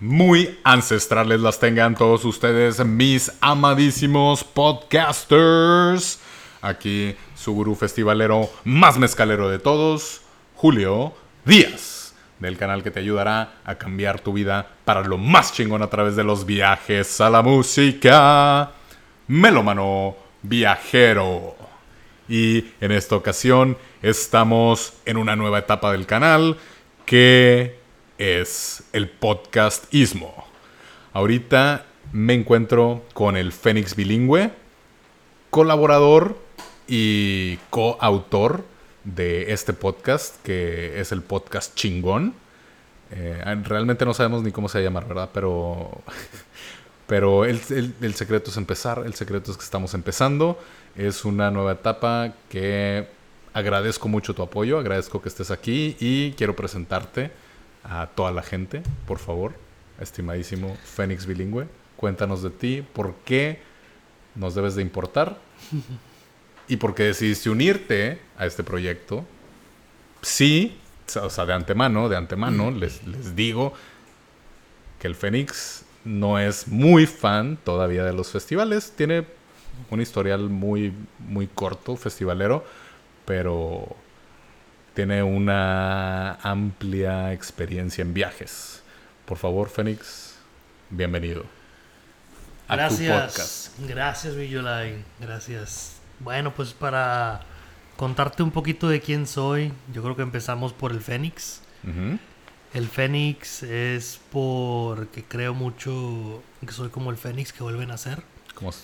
muy ancestrales las tengan todos ustedes, mis amadísimos podcasters. Aquí su gurú festivalero más mezcalero de todos, Julio Díaz, del canal que te ayudará a cambiar tu vida para lo más chingón a través de los viajes a la música. Melómano Viajero. Y en esta ocasión estamos en una nueva etapa del canal que es el podcast Ismo. Ahorita me encuentro con el Fénix Bilingüe, colaborador y coautor de este podcast, que es el podcast Chingón. Eh, realmente no sabemos ni cómo se va a llamar, ¿verdad? Pero, pero el, el secreto es empezar, el secreto es que estamos empezando. Es una nueva etapa que agradezco mucho tu apoyo, agradezco que estés aquí y quiero presentarte a toda la gente, por favor, estimadísimo Fénix Bilingüe. Cuéntanos de ti, por qué nos debes de importar y por qué decidiste unirte a este proyecto. Sí, o sea, de antemano, de antemano, les, les digo que el Fénix no es muy fan todavía de los festivales. Tiene un historial muy, muy corto, festivalero, pero tiene una amplia experiencia en viajes. Por favor, Fénix, bienvenido. A gracias, gracias, Villolay, gracias. Bueno, pues para contarte un poquito de quién soy, yo creo que empezamos por el Fénix. El Fénix es porque creo mucho que soy como el Fénix que vuelven a ser.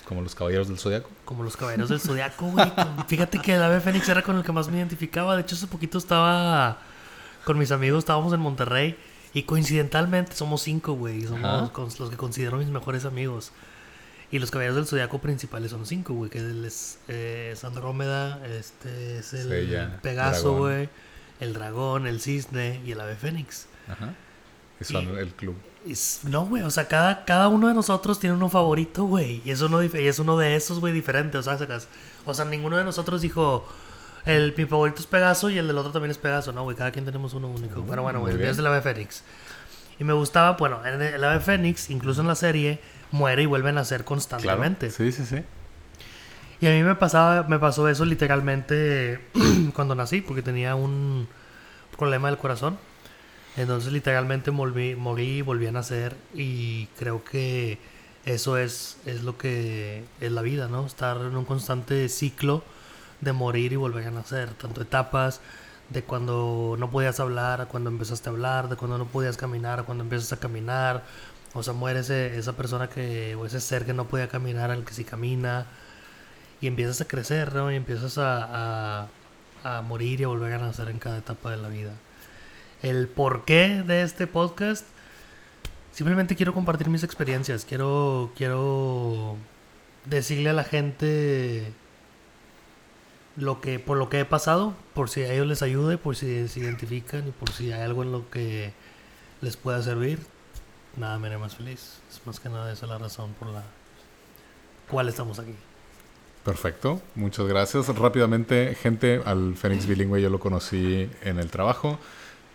Como, los caballeros del zodiaco. Como los caballeros del zodiaco, güey. Fíjate que el ave fénix era con el que más me identificaba. De hecho, hace poquito estaba con mis amigos, estábamos en Monterrey. Y coincidentalmente somos cinco, güey. Somos los que considero mis mejores amigos. Y los caballeros del zodiaco principales son cinco, güey. Que es, eh, Andrómeda, este es el Pegaso, güey. El dragón, el cisne y el ave fénix. Ajá. Y son el club no, güey, o sea, cada, cada uno de nosotros tiene uno favorito, güey. Y es uno, y es uno de esos, güey, diferente. O sea, o sea, ninguno de nosotros dijo, el, mi favorito es Pegaso y el del otro también es Pegaso, ¿no, güey? Cada quien tenemos uno único. Pero bueno, güey, el mío es el ave fénix. Y me gustaba, bueno, el, ave fénix, incluso en la serie, muere y vuelve a nacer constantemente. Sí, sí, sí. Y a mí me pasaba, me pasó eso literalmente cuando nací, porque tenía un problema del corazón. Entonces literalmente morí, morí volví a nacer y creo que eso es, es lo que es la vida, ¿no? Estar en un constante ciclo de morir y volver a nacer, tanto etapas de cuando no podías hablar a cuando empezaste a hablar, de cuando no podías caminar a cuando empiezas a caminar, o sea, muere esa persona que, o ese ser que no podía caminar al que sí camina, y empiezas a crecer, ¿no? Y empiezas a, a, a morir y a volver a nacer en cada etapa de la vida el porqué de este podcast. Simplemente quiero compartir mis experiencias. Quiero, quiero decirle a la gente lo que, por lo que he pasado, por si a ellos les ayude, por si se identifican y por si hay algo en lo que les pueda servir. Nada me haré más feliz. Es más que nada esa la razón por la cual estamos aquí. Perfecto, muchas gracias. Rápidamente, gente, al Fénix Bilingüe yo lo conocí en el trabajo.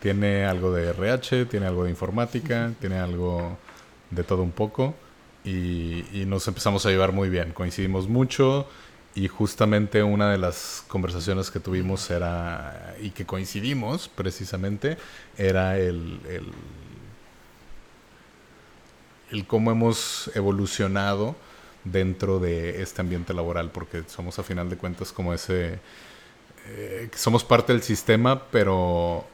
Tiene algo de RH, tiene algo de informática, tiene algo de todo un poco y, nos empezamos a llevar muy bien. Coincidimos mucho y justamente una de las conversaciones que tuvimos era, y que coincidimos precisamente, era el, el, el cómo hemos evolucionado dentro de este ambiente laboral, porque somos a final de cuentas como ese... Eh, somos parte del sistema, pero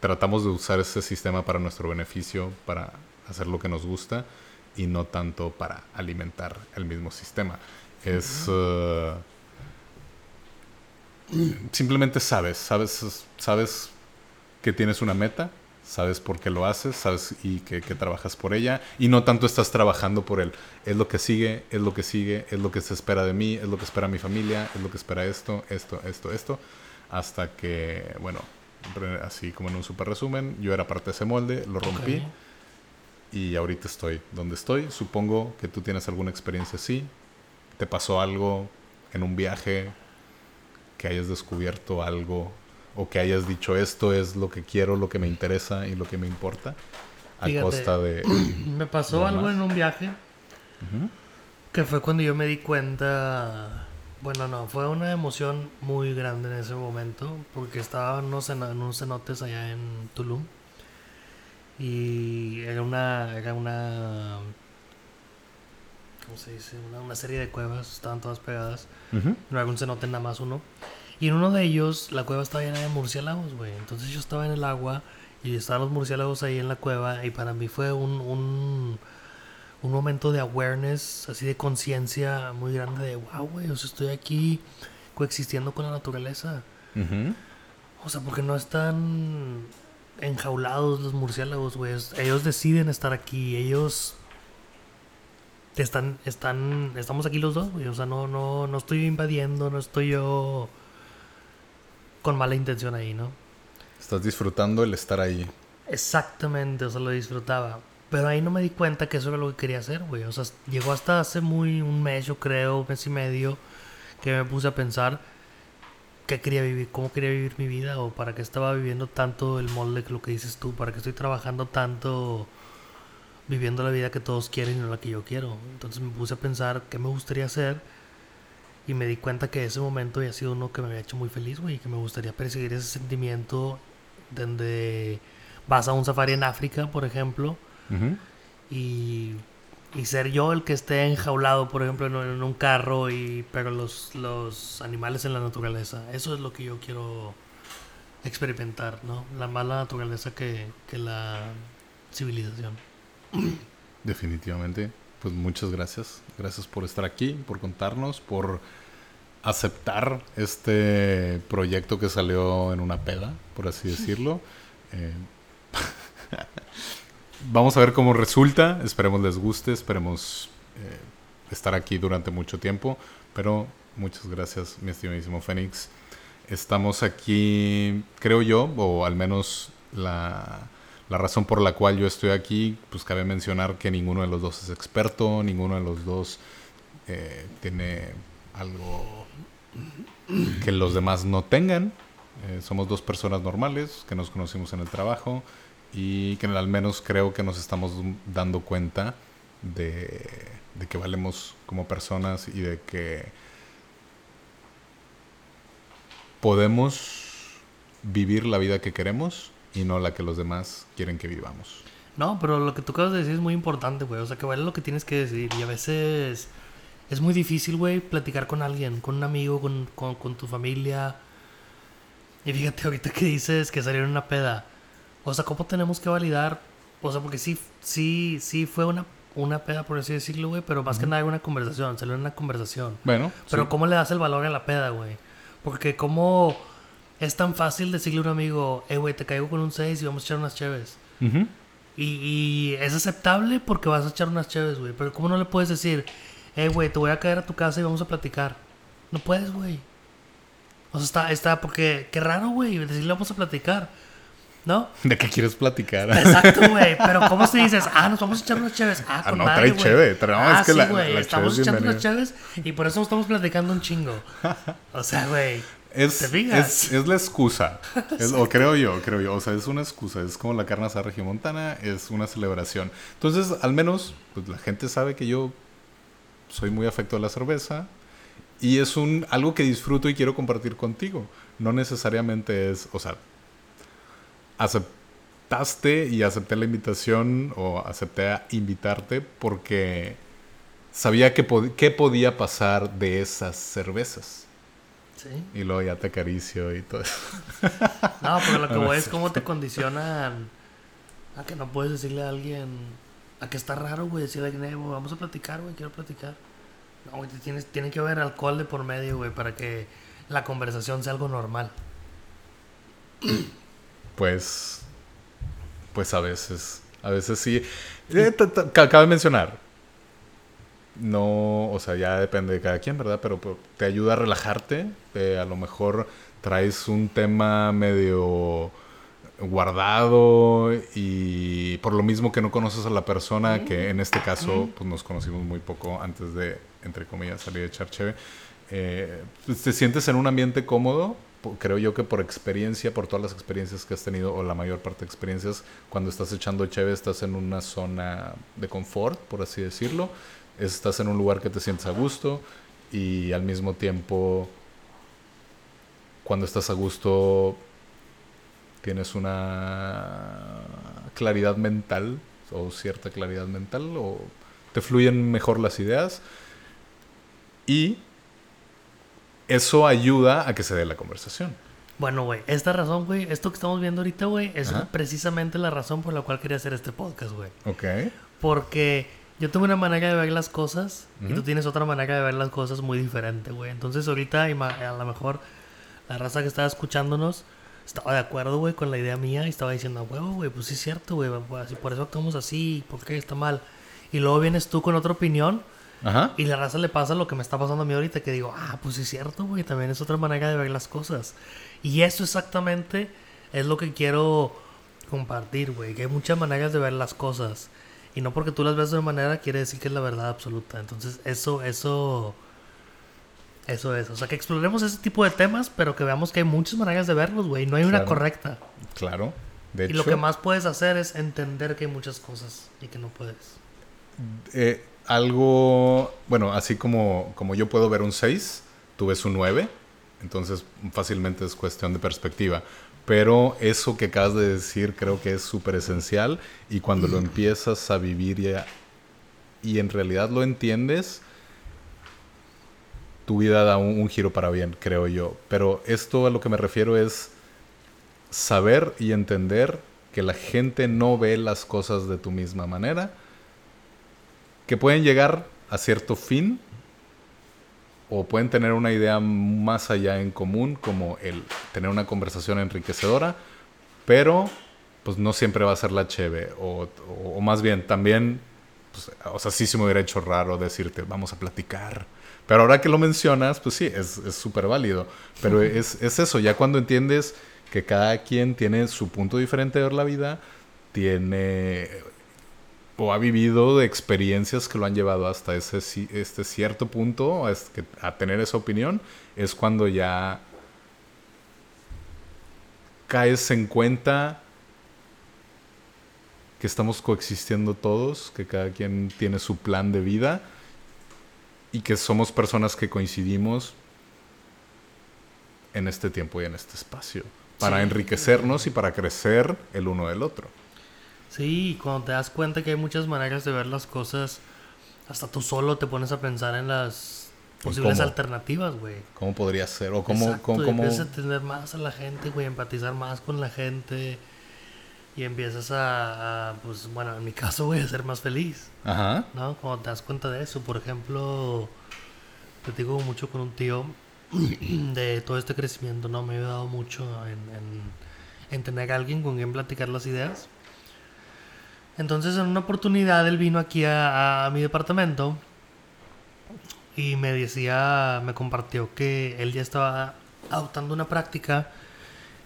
tratamos de usar ese sistema para nuestro beneficio, para hacer lo que nos gusta y no tanto para alimentar el mismo sistema. Es... Uh, simplemente sabes, sabes, sabes que tienes una meta, sabes por qué lo haces, sabes y que, que, trabajas por ella y no tanto estás trabajando por él. Es lo que sigue, es lo que sigue, es lo que se espera de mí, es lo que espera mi familia, es lo que espera esto, esto, esto, esto, hasta que, bueno, así como en un super resumen, yo era parte de ese molde, lo rompí y ahorita estoy donde estoy. Supongo que tú tienes alguna experiencia así. ¿Te pasó algo en un viaje que hayas descubierto algo o que hayas dicho esto es lo que quiero, lo que me interesa y lo que me importa? a Fíjate. costa de... Me pasó ¿No algo más? en un viaje que fue cuando yo me di cuenta. Bueno, no, fue una emoción muy grande en ese momento porque estaba en en unos cenotes allá en Tulum y era una. Era una ¿Cómo se dice? Una, una serie de cuevas, estaban todas pegadas. No era un cenote nada más uno. Y en uno de ellos, la cueva estaba llena de murciélagos, güey. Entonces yo estaba en el agua y estaban los murciélagos ahí en la cueva. Y para mí fue un, un, un momento de awareness, así de conciencia muy grande de, wow, güey, o sea, estoy aquí coexistiendo con la naturaleza. O sea, porque no están enjaulados los murciélagos, güey. Ellos deciden estar aquí. Ellos están, están, estamos aquí los dos, güey. O sea, no, no, no estoy invadiendo, no estoy yo con mala intención ahí, ¿no? Estás disfrutando el estar ahí. Exactamente, o sea, lo disfrutaba. Pero ahí no me di cuenta que eso era lo que quería hacer, güey. O sea, llegó hasta hace muy un mes, yo creo, un mes y medio, que me puse a pensar qué quería vivir, cómo quería vivir mi vida o para qué estaba viviendo tanto el molde que lo que dices tú, para qué estoy trabajando tanto viviendo la vida que todos quieren y no la que yo quiero. Entonces me puse a pensar qué me gustaría hacer y me di cuenta que ese momento había sido uno que me había hecho muy feliz, güey, y que me gustaría perseguir ese sentimiento donde vas a un safari en África, por ejemplo, Ujú. y, y ser yo el que esté enjaulado, por ejemplo, en, en un carro, y pero los, los animales en la naturaleza. Eso es lo que yo quiero experimentar, ¿no? La mala naturaleza que, que la civilización. Definitivamente. Pues muchas gracias. Gracias por estar aquí, por contarnos, por aceptar este proyecto que salió en una peda, por así decirlo. Eh, vamos a ver cómo resulta. Esperemos les guste, esperemos eh, estar aquí durante mucho tiempo. Pero muchas gracias, mi estimadísimo Fénix. Estamos aquí, creo yo, o al menos la, la razón por la cual yo estoy aquí, pues cabe mencionar que ninguno de los dos es experto, ninguno de los dos eh, tiene algo que los demás no tengan. Eh, somos dos personas normales que nos conocimos en el trabajo y que al menos creo que nos estamos dando cuenta de, que valemos como personas y de que podemos vivir la vida que queremos y no la que los demás quieren que vivamos. No, pero lo que tú acabas de decir es muy importante, güey. O sea, que vale lo que tienes que decir. Y a veces es muy difícil, güey, platicar con alguien, con un amigo, con, con, con tu familia. Y fíjate, ahorita que dices que salieron una peda. O sea, ¿cómo tenemos que validar? O sea, porque sí, sí, sí fue una, una peda, por así decirlo, güey. Pero más que nada una conversación. Salió una conversación. Bueno, Pero sí. ¿cómo le das el valor a la peda, güey? Porque cómo es tan fácil decirle a un amigo, eh, güey, te caigo con un 6 y vamos a echar unas cheves. Ujú. Y, y es aceptable porque vas a echar unas cheves, güey. Pero ¿cómo no le puedes decir, eh, güey, te voy a caer a tu casa y vamos a platicar? No puedes, güey. O sea, está, está, porque qué raro, güey, decirle vamos a platicar. ¿No? ¿De qué quieres platicar? Exacto, güey. Pero ¿cómo se dices? Ah, nos vamos a echar unas cheves. Ah, Ah, con no, madre, trae cheve, trae- no, ah, es que sí, la- la Estamos es echando unas cheves y por eso estamos platicando un chingo. O sea, güey. Es, ¿Te fijas? es, es la excusa. Es- o creo yo, creo yo. O sea, es una excusa. Es como la carne asada regiomontana. Es una celebración. Entonces, al menos, pues la gente sabe que yo soy muy afecto a la cerveza. Y es un algo que disfruto y quiero compartir contigo. No necesariamente es, o sea, aceptaste y acepté la invitación o acepté a invitarte porque sabía que, pod- qué podía pasar de esas cervezas. Sí. Y luego ya te acaricio y todo eso. No, pero lo que voy es cómo te condicionan a que no puedes decirle a alguien, a que está raro, güey, decirle a alguien, "Eh, vamos a platicar, güey, quiero platicar. No, güey, tienes, tiene que haber alcohol de por medio, güey, para que la conversación sea algo normal. Pues, pues a veces, a veces sí. Eh, cabe mencionar, no, o sea, ya depende de cada quien, ¿verdad? Pero, pero te ayuda a relajarte. eh, a lo mejor traes un tema medio guardado y por lo mismo que no conoces a la persona, que en este caso pues nos conocimos muy poco antes de, entre comillas, salir a echar cheve, eh, pues, te sientes en un ambiente cómodo creo yo que por experiencia, por todas las experiencias que has tenido, o la mayor parte de experiencias, cuando estás echando cheve, estás en una zona de confort, por así decirlo. Estás en un lugar que te sientes a gusto y al mismo tiempo, cuando estás a gusto, tienes una claridad mental o cierta claridad mental o te fluyen mejor las ideas y eso ayuda a que se dé la conversación. Bueno, güey, esta razón, güey, esto que estamos viendo ahorita, güey, es Ajá. precisamente la razón por la cual quería hacer este podcast, güey. Ok. Porque yo tengo una manera de ver las cosas y tú tienes otra manera de ver las cosas muy diferente, güey. Entonces ahorita a lo mejor la raza que estaba escuchándonos estaba de acuerdo, güey, con la idea mía y estaba diciendo, huevo, güey, pues sí es cierto, güey, así- por eso actuamos así, ¿por qué está mal? Y luego vienes tú con otra opinión Ajá. y la raza le pasa lo que me está pasando a mí ahorita, que digo, ah, pues sí es cierto, güey, también es otra manera de ver las cosas. Y eso exactamente es lo que quiero compartir, güey, que hay muchas maneras de ver las cosas. Y no porque tú las ves de una manera quiere decir que es la verdad absoluta. Entonces, eso, eso, eso es. O sea, que exploremos ese tipo de temas, pero que veamos que hay muchas maneras de verlos, güey. No hay una Claro. correcta. Claro. De y hecho, lo que más puedes hacer es entender que hay muchas cosas y que no puedes. eh, algo, bueno, así como, como yo puedo ver un 6, tú ves un 9, entonces fácilmente es cuestión de perspectiva. Pero eso que acabas de decir creo que es súper esencial y cuando lo empiezas a vivir y, en realidad lo entiendes, tu vida da un giro para bien, creo yo. Pero esto a lo que me refiero es saber y entender que la gente no ve las cosas de tu misma manera, que pueden llegar a cierto fin o pueden tener una idea más allá en común, como el tener una conversación enriquecedora, pero pues no siempre va a ser la cheve, o, o- o más bien también, pues, o sea, sí se me hubiera hecho raro decirte, vamos a platicar. Pero ahora que lo mencionas, pues sí, es es súper válido. Pero es, es eso, ya cuando entiendes que cada quien tiene su punto diferente de ver la vida, tiene o ha vivido de experiencias que lo han llevado hasta ese este cierto punto, a tener esa opinión, es cuando ya caes en cuenta que estamos coexistiendo todos, que cada quien tiene su plan de vida y que somos personas que coincidimos en este tiempo y en este espacio para Sí. enriquecernos y para crecer el uno del otro. Sí, cuando te das cuenta que hay muchas maneras de ver las cosas, hasta tú solo te pones a pensar en las Pues, posibles ¿cómo? alternativas, güey. ¿Cómo podría ser? ¿O cómo, Exacto, cómo- y cómo- empiezas a entender más a la gente, güey, empatizar más con la gente y empiezas a, a, pues, bueno, en mi caso, güey, a ser más feliz, Ajá. ¿no? Cuando te das cuenta de eso, por ejemplo, platico mucho con un tío de todo este crecimiento, ¿no? Me ha ayudado mucho en, en, en tener a alguien con quien platicar las ideas. Entonces, en una oportunidad, él vino aquí a, a mi departamento y me decía, me compartió que él ya estaba adoptando una práctica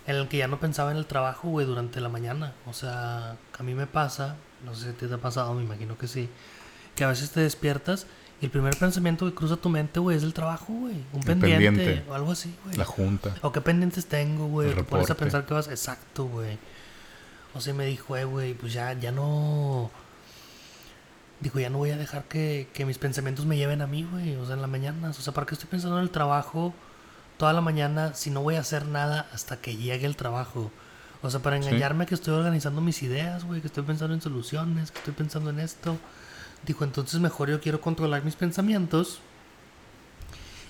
en la que ya no pensaba en el trabajo, güey, durante la mañana. O sea, a mí me pasa, no sé si te ha pasado, me imagino que sí, que a veces te despiertas y el primer pensamiento que cruza tu mente, güey, es el trabajo, güey. Un El pendiente, pendiente. o algo así, güey. La junta. O qué pendientes tengo, güey. Te pones a pensar que vas. Exacto, güey. O sea, me dijo, eh, güey, pues ya, ya no. Digo, ya no voy a dejar que, que mis pensamientos me lleven a mí, güey. O sea, en la mañana. O sea, ¿para qué estoy pensando en el trabajo toda la mañana si no voy a hacer nada hasta que llegue el trabajo? O sea, para Sí. engañarme que estoy organizando mis ideas, güey, que estoy pensando en soluciones, que estoy pensando en esto. Dijo, entonces mejor yo quiero controlar mis pensamientos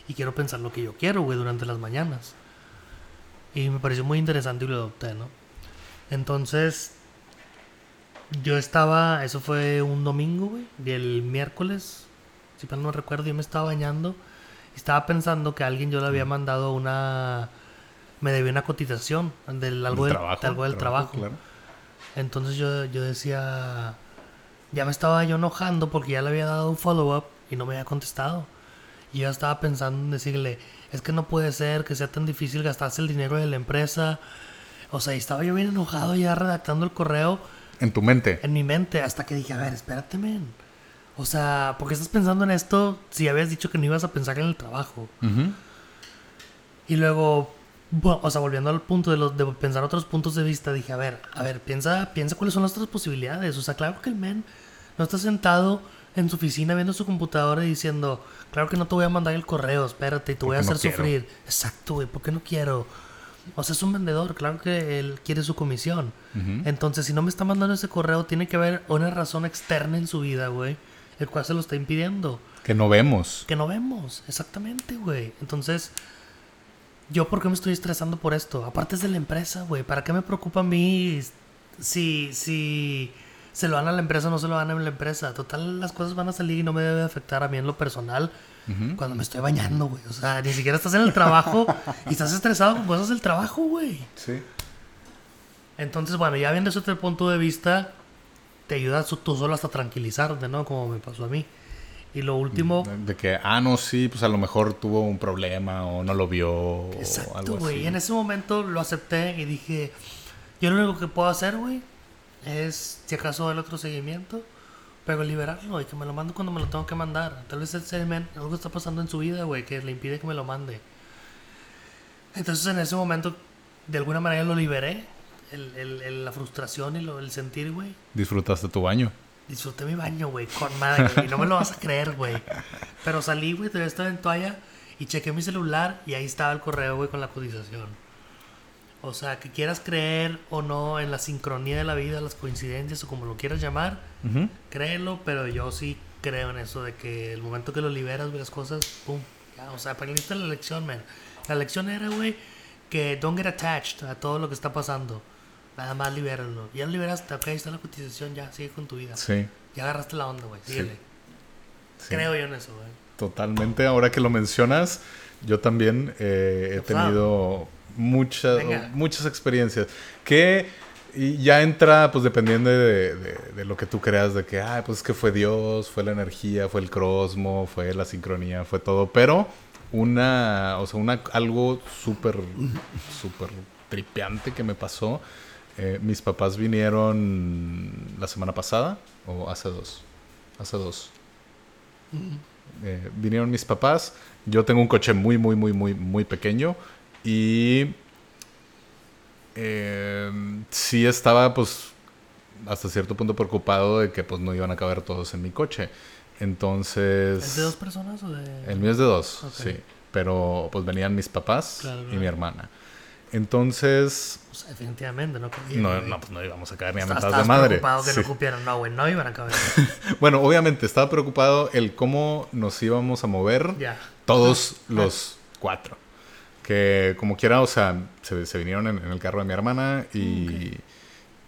y quiero pensar lo que yo quiero, güey, durante las mañanas. Y me pareció muy interesante y lo adopté, ¿no? Entonces, yo estaba, eso fue un domingo, güey, y el miércoles, si mal no recuerdo, yo me estaba bañando y estaba pensando que alguien yo le había mandado una, me debía una cotización del algo El del, de algo del trabajo. claro. Entonces yo, yo decía, ya me estaba yo enojando porque ya le había dado un follow-up y no me había contestado. Y yo estaba pensando en decirle, es que no puede ser que sea tan difícil gastarse el dinero de la empresa. O sea, y estaba yo bien enojado ya redactando el correo En tu mente. en mi mente hasta que dije, a ver, espérate, men. O sea, ¿por qué estás pensando en esto si habías dicho que no ibas a pensar en el trabajo? Ujú. Y luego Bueno, o sea, volviendo al punto de, los, de pensar otros puntos de vista, dije, a ver, a ver, piensa, piensa cuáles son las otras posibilidades. O sea, claro que el men no está sentado en su oficina viendo su computadora y diciendo, claro que no te voy a mandar el correo, espérate, y te voy a no hacer sufrir. Exacto, güey, ¿por qué no quiero? O sea, es un vendedor, claro que él quiere su comisión. Entonces, si no me está mandando ese correo, tiene que haber una razón externa en su vida, güey, el cual se lo está impidiendo. Que no vemos. Que no vemos, exactamente, güey. Entonces, ¿yo por qué me estoy estresando por esto? Aparte es de la empresa, güey. ¿Para qué me preocupa a mí si, si se lo dan a la empresa o no se lo dan a la empresa? Total, las cosas van a salir y no me debe afectar a mí en lo personal Cuando me estoy bañando, güey. O sea, ni siquiera estás en el trabajo y estás estresado con cosas del trabajo, güey. Sí. Entonces, bueno, ya viendo ese otro punto de vista, te ayuda tú solo hasta tranquilizarte, ¿no? Como me pasó a mí. Y lo último, De que, ah, no, sí, pues a lo mejor tuvo un problema o no lo vio o exacto, algo güey. así. En ese momento lo acepté y dije, yo lo único que puedo hacer, güey, es, si acaso, el otro seguimiento, pero liberarlo y que me lo mande cuando me lo tengo que mandar. Tal vez ese men, algo está pasando en su vida, güey, que le impide que me lo mande. Entonces, en ese momento, de alguna manera lo liberé. El, el- el- la frustración y lo, el sentir, güey. Disfrutaste tu baño. Disfruté mi baño, güey, con madre, güey. No me lo vas a creer, güey. Pero salí, güey, todavía estaba en toalla y chequé mi celular y ahí estaba el correo, güey, con la cotización. O sea, que quieras creer o no en la sincronía de la vida, las coincidencias o como lo quieras llamar, Ujú. créelo, pero yo sí creo en eso de que el momento que lo liberas, güey, las cosas, pum, ya, o sea, aprendiste la lección, man. La lección era, güey, que don't get attached a todo lo que está pasando. Nada más libéralo. Ya lo liberaste, ok, ahí está la cotización, ya, sigue con tu vida. Sí, Ya agarraste la onda, güey, síguele. sí. Creo yo en eso, güey. Totalmente. Ahora que lo mencionas, yo también eh, he ¿Qué pasó? Muchas, muchas experiencias que y ya entra, pues dependiendo de, de- de lo que tú creas, de que, ah, pues es que fue Dios, fue la energía, fue el crosmo, fue la sincronía, fue todo, pero una, o sea, una, algo súper, súper tripeante que me pasó. eh, mis papás vinieron la semana pasada, o hace dos, hace dos. Eh, vinieron mis papás. Yo tengo un coche muy, muy, muy, muy, muy pequeño. Y eh, sí estaba, pues, hasta cierto punto preocupado de que, pues, no iban a caber todos en mi coche. Entonces... ¿Es de dos personas o de.? El mío es de dos, sí. Pero, pues, venían mis papás Claro, y mi hermana. Entonces... Sea, definitivamente, no No, no, pues no íbamos a caer ni a mentadas de madre. preocupado que Sí. no cupieran. No, güey, no iban a caber. Bueno, obviamente estaba preocupado el cómo nos íbamos a mover todos los cuatro. Que como quiera, o sea, se, se vinieron en, en el carro de mi hermana y,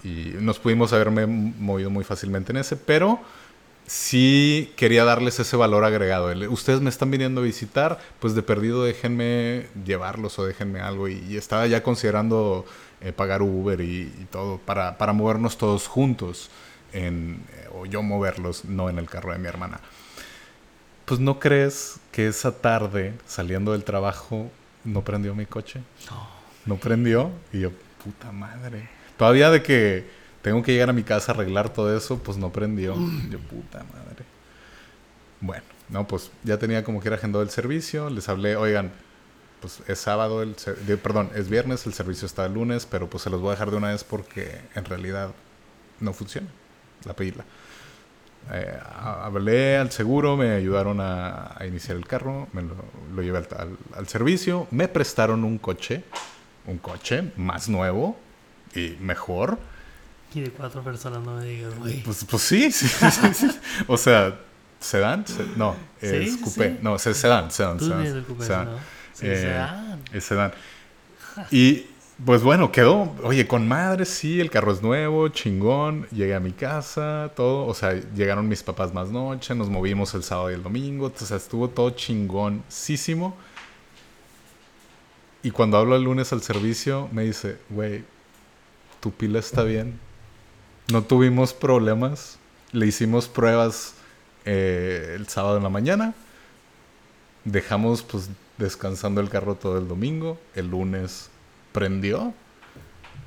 y nos pudimos haberme movido muy fácilmente en ese, pero sí quería darles ese valor agregado. El, Ustedes me están viniendo a visitar, pues de perdido déjenme llevarlos o déjenme algo. Y, y estaba ya considerando eh, pagar Uber y, y todo para, para movernos todos juntos. En, eh, o yo moverlos, no en el carro de mi hermana. Pues no crees que esa tarde, saliendo del trabajo, no prendió mi coche. No. No prendió. Y yo, puta madre. Todavía de que tengo que llegar a mi casa a arreglar todo eso, pues no prendió. Yo, puta madre. Bueno, no, pues ya tenía como que era agendado el servicio. Les hablé, oigan, pues es sábado, el de- perdón, es viernes, el servicio está el lunes, pero pues se los voy a dejar de una vez porque en realidad no funciona la pila. Eh, hablé al seguro, me ayudaron a, a iniciar el carro, me lo, lo llevé al, al- al servicio, me prestaron un coche, un coche más nuevo y mejor. Y de cuatro personas no me digas, güey. Pues, pues sí, sí, sí, sí. O sea, sedán, Se- no, es Sí, coupé, no, sedán, sedán, sedán, Eh, es sedán. Y pues bueno, quedó, oye, con madre, sí, el carro es nuevo, chingón, llegué a mi casa, todo, o sea, llegaron mis papás más noche, nos movimos el sábado y el domingo, o sea, estuvo todo chingoncísimo. Y cuando hablo el lunes al servicio, me dice, güey, tu pila está bien, no tuvimos problemas, le hicimos pruebas eh, el sábado en la mañana, dejamos pues descansando el carro todo el domingo, el lunes prendió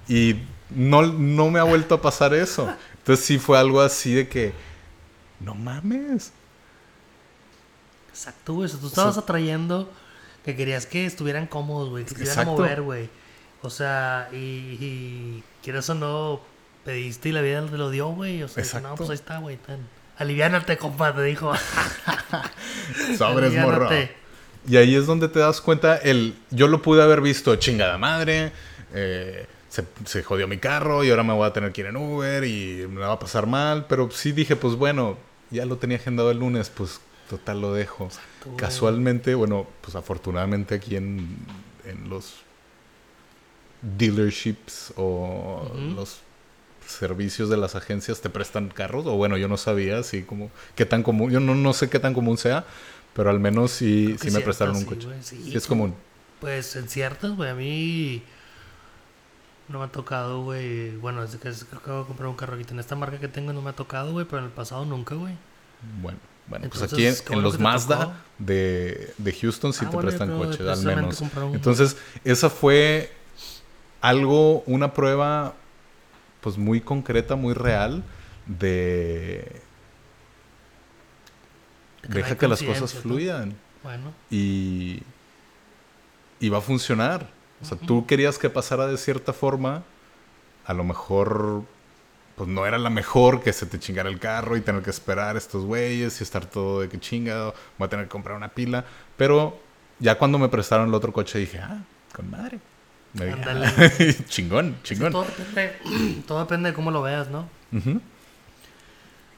y no, no me ha vuelto a pasar eso. Entonces sí fue algo así de que, no mames. Exacto, güey. O sea, tú estabas atrayendo Que querías que estuvieran cómodos, güey. Que se iban a mover, güey. O sea, y, y quieras o no, pediste y la vida te lo dio, güey. O sea, no, pues ahí está, güey. Aliviánate, compa, te dijo. Sobres, morro. Y ahí es donde te das cuenta, el, yo lo pude haber visto chingada madre, eh, se, se jodió mi carro y ahora me voy a tener que ir en Uber y me va a pasar mal, pero sí dije, pues bueno, ya lo tenía agendado el lunes, pues total lo dejo. Casualmente, bueno, pues afortunadamente aquí en, en los dealerships o los servicios de las agencias te prestan carros, o bueno, yo no sabía así como qué tan común, yo no, no sé qué tan común sea, pero al menos sí, Creo que sí me ciertas, prestaron un sí, coche. sí, Sí, es común. Pues en ciertas, güey, a mí no me ha tocado, güey. Bueno, desde que acabo de comprar un carro ahorita en esta marca que tengo no me ha tocado, güey, pero en el pasado nunca, güey. Bueno, bueno, pues Entonces, aquí en, los que Mazda de, de Houston sí Ah, te bueno, prestan coches, al menos. un- Entonces, esa fue algo, una prueba pues muy concreta, muy real de deja que las cosas fluyan Bueno, y, y va a funcionar. O sea, tú querías que pasara de cierta forma, a lo mejor pues no era la mejor que se te chingara el carro y tener que esperar estos güeyes y estar todo de que chingado, voy a tener que comprar una pila, pero ya cuando me prestaron el otro coche dije, ah, con madre. Me dije, Ándale. "Ah, chingón, chingón. todo, depende, todo depende de cómo lo veas, ¿no?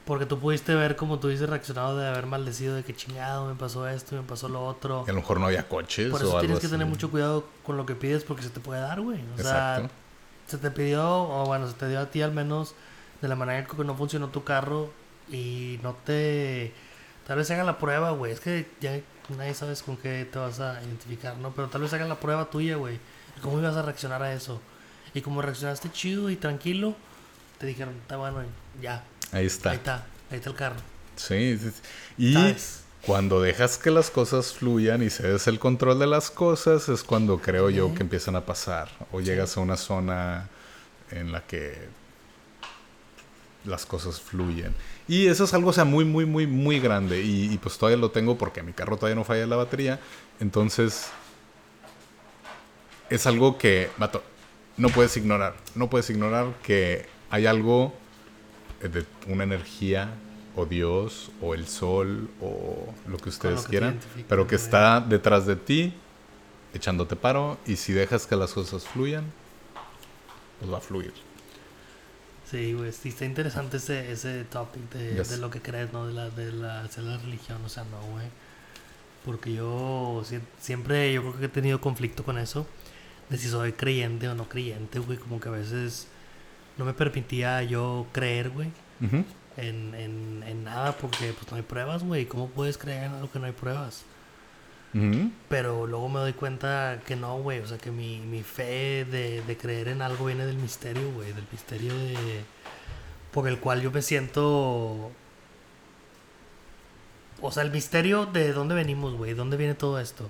Porque tú pudiste ver como tú dices reaccionado de haber maldecido de que chingado, me pasó esto, me pasó lo otro. Y a lo mejor no había coches Por o eso algo tienes que así. tener mucho cuidado con lo que pides porque se te puede dar, güey. O sea, se te pidió, o bueno, se te dio a ti al menos de la manera que no funcionó tu carro y no te... Tal vez hagan la prueba, güey. Es que ya nadie sabes con qué te vas a identificar, ¿no? Pero tal vez hagan la prueba tuya, güey. ¿Cómo ibas a reaccionar a eso? Y como reaccionaste chido y tranquilo, te dijeron, está bueno, ya, Ahí está. ahí está, ahí está el carro. Sí, sí, sí. Y ¿Sabes? cuando dejas que las cosas fluyan y cedes el control de las cosas, es cuando creo yo que empiezan a pasar. O llegas a una zona en la que las cosas fluyen. Y eso es algo, o sea, muy, muy, muy, muy grande. Y, y pues todavía lo tengo porque mi carro todavía no falla la batería. Entonces, es algo que, vato, no puedes ignorar. No puedes ignorar que hay algo de una energía o Dios o el sol o lo que ustedes lo que quieran, pero que está detrás de ti echándote paro y si dejas que las cosas fluyan, pues va a fluir. Sí, güey, sí, está interesante ese, ese topic de, Yes. de lo que crees, ¿no? De la, de la, de la religión, o sea, no, güey. Porque yo sie- siempre, yo creo que he tenido conflicto con eso, de si soy creyente o no creyente, güey, como que a veces no me permitía yo creer, güey, en, en, en nada, porque pues no hay pruebas, güey, ¿cómo puedes creer en algo que no hay pruebas? Pero luego me doy cuenta que no, güey. O sea, que mi, mi fe de, de creer en algo viene del misterio, güey. Del misterio de... Por el cual yo me siento... O sea, el misterio de dónde venimos, güey. ¿Dónde viene todo esto?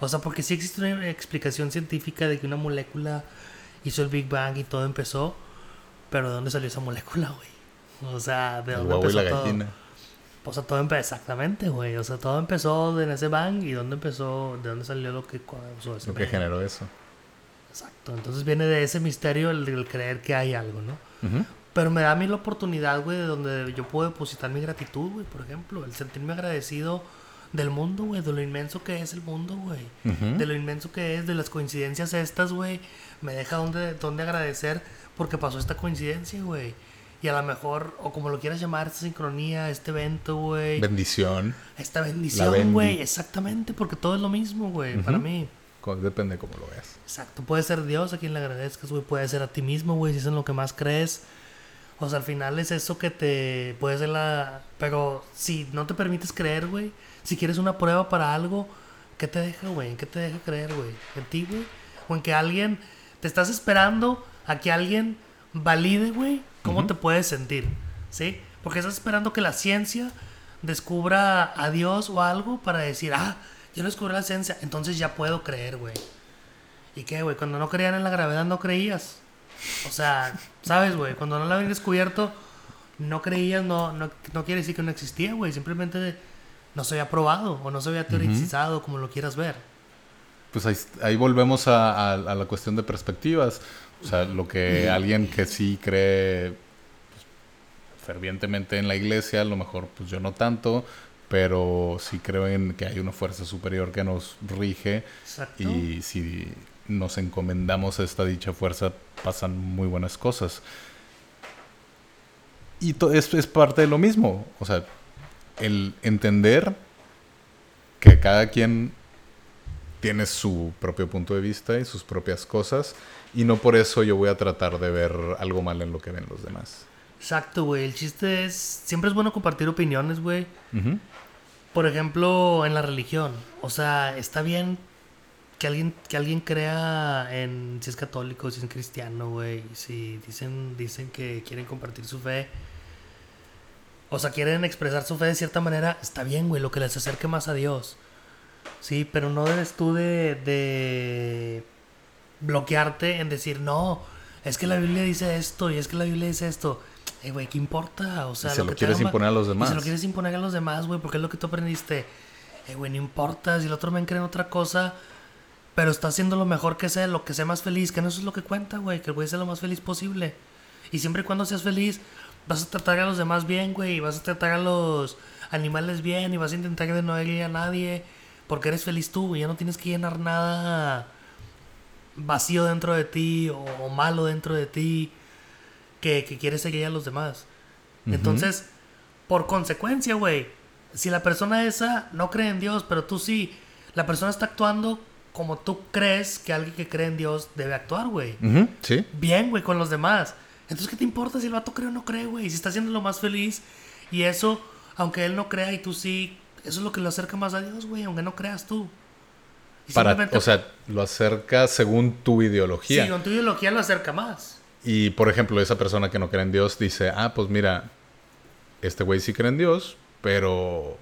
O sea, porque sí existe una explicación científica de que una molécula hizo el Big Bang y todo empezó. Pero ¿de dónde salió esa molécula, güey? O sea, ¿de dónde empezó la todo? gallina. O sea, todo empezó exactamente, güey. O sea, todo empezó en ese bang y dónde empezó, de dónde salió lo que causó ese Lo que generó eso. Exacto. Entonces viene de ese misterio el, el creer que hay algo, ¿no? Pero me da a mí la oportunidad, güey, de donde yo puedo depositar mi gratitud, güey, por ejemplo. El sentirme agradecido del mundo, güey, de lo inmenso que es el mundo, güey. De lo inmenso que es, de las coincidencias estas, güey. Me deja donde, donde agradecer porque pasó esta coincidencia, güey. Y a lo mejor, o como lo quieras llamar, esta sincronía, este evento, güey. Bendición. Esta bendición, bendi. güey, exactamente, porque todo es lo mismo, güey, para Ujú. mí. Co- Depende cómo lo veas. Exacto, puede ser Dios a quien le agradezcas, güey, puede ser a ti mismo, güey, si es en lo que más crees. O sea, al final es eso que te puede ser la... Pero si no te permites creer, güey, si quieres una prueba para algo, ¿qué te deja, güey? ¿En qué te deja creer, güey? ¿En ti, güey? ¿O en que alguien... Te estás esperando a que alguien valide, güey, cómo te puedes sentir, ¿sí? Porque estás esperando que la ciencia descubra a Dios o algo para decir, ah, yo no descubrí la ciencia, entonces ya puedo creer, güey. ¿Y qué, güey? Cuando no creían en la gravedad no creías. O sea, ¿sabes, güey? Cuando no la habían descubierto, no creías, no, no, no quiere decir que no existía, güey. Simplemente no se había probado o no se había teorizado, como lo quieras ver. pues ahí, ahí volvemos a, a- a la cuestión de perspectivas. O sea, lo que alguien que sí cree pues, fervientemente en la iglesia, a lo mejor pues yo no tanto, pero sí creo en que hay una fuerza superior que nos rige Exacto. y si nos encomendamos a esta dicha fuerza pasan muy buenas cosas. Y es, es parte de lo mismo, o sea, el entender que cada quien tiene su propio punto de vista y sus propias cosas y no por eso yo voy a tratar de ver algo mal en lo que ven los demás. Exacto, güey. El chiste es. Siempre es bueno compartir opiniones, güey. Por ejemplo, en la religión. O sea, está bien que alguien, que alguien crea en si es católico, si es cristiano, güey. Si dicen, dicen que quieren compartir su fe. O sea, quieren expresar su fe de cierta manera. Está bien, güey, lo que les acerque más a Dios. Sí, pero no debes tú de, de bloquearte en decir, no, es que la Biblia dice esto y es que la Biblia dice esto. Eh, güey, ¿qué importa? O sea, se lo que te quieres imponer a los y demás. se lo quieres imponer a los demás, güey, porque es lo que tú aprendiste. Eh, güey, no importa. Si el otro me cree en otra cosa, pero está haciendo lo mejor que sea, lo que sea más feliz, que no eso es lo que cuenta, güey. Que el güey sea lo más feliz posible. Y siempre y cuando seas feliz, vas a tratar a los demás bien, güey. Y vas a tratar a los animales bien. Y vas a intentar de no herir a nadie. Porque eres feliz tú, güey. Ya no tienes que llenar nada vacío dentro de ti o, o malo dentro de ti que, que quieres seguir a los demás. Entonces, por consecuencia, güey, si la persona esa no cree en Dios, pero tú sí, la persona está actuando como tú crees que alguien que cree en Dios debe actuar, güey. Sí. Bien, güey, con los demás. Entonces, ¿qué te importa si el vato cree o no cree, güey? Si está haciendo lo más feliz y eso, aunque él no crea y tú sí, eso es lo que lo acerca más a Dios, güey, aunque no creas tú. Para, o sea, lo acerca según tu ideología. Sí, con tu ideología lo acerca más. Y por ejemplo, esa persona que no cree en Dios dice, ah, pues mira, este güey sí cree en Dios, pero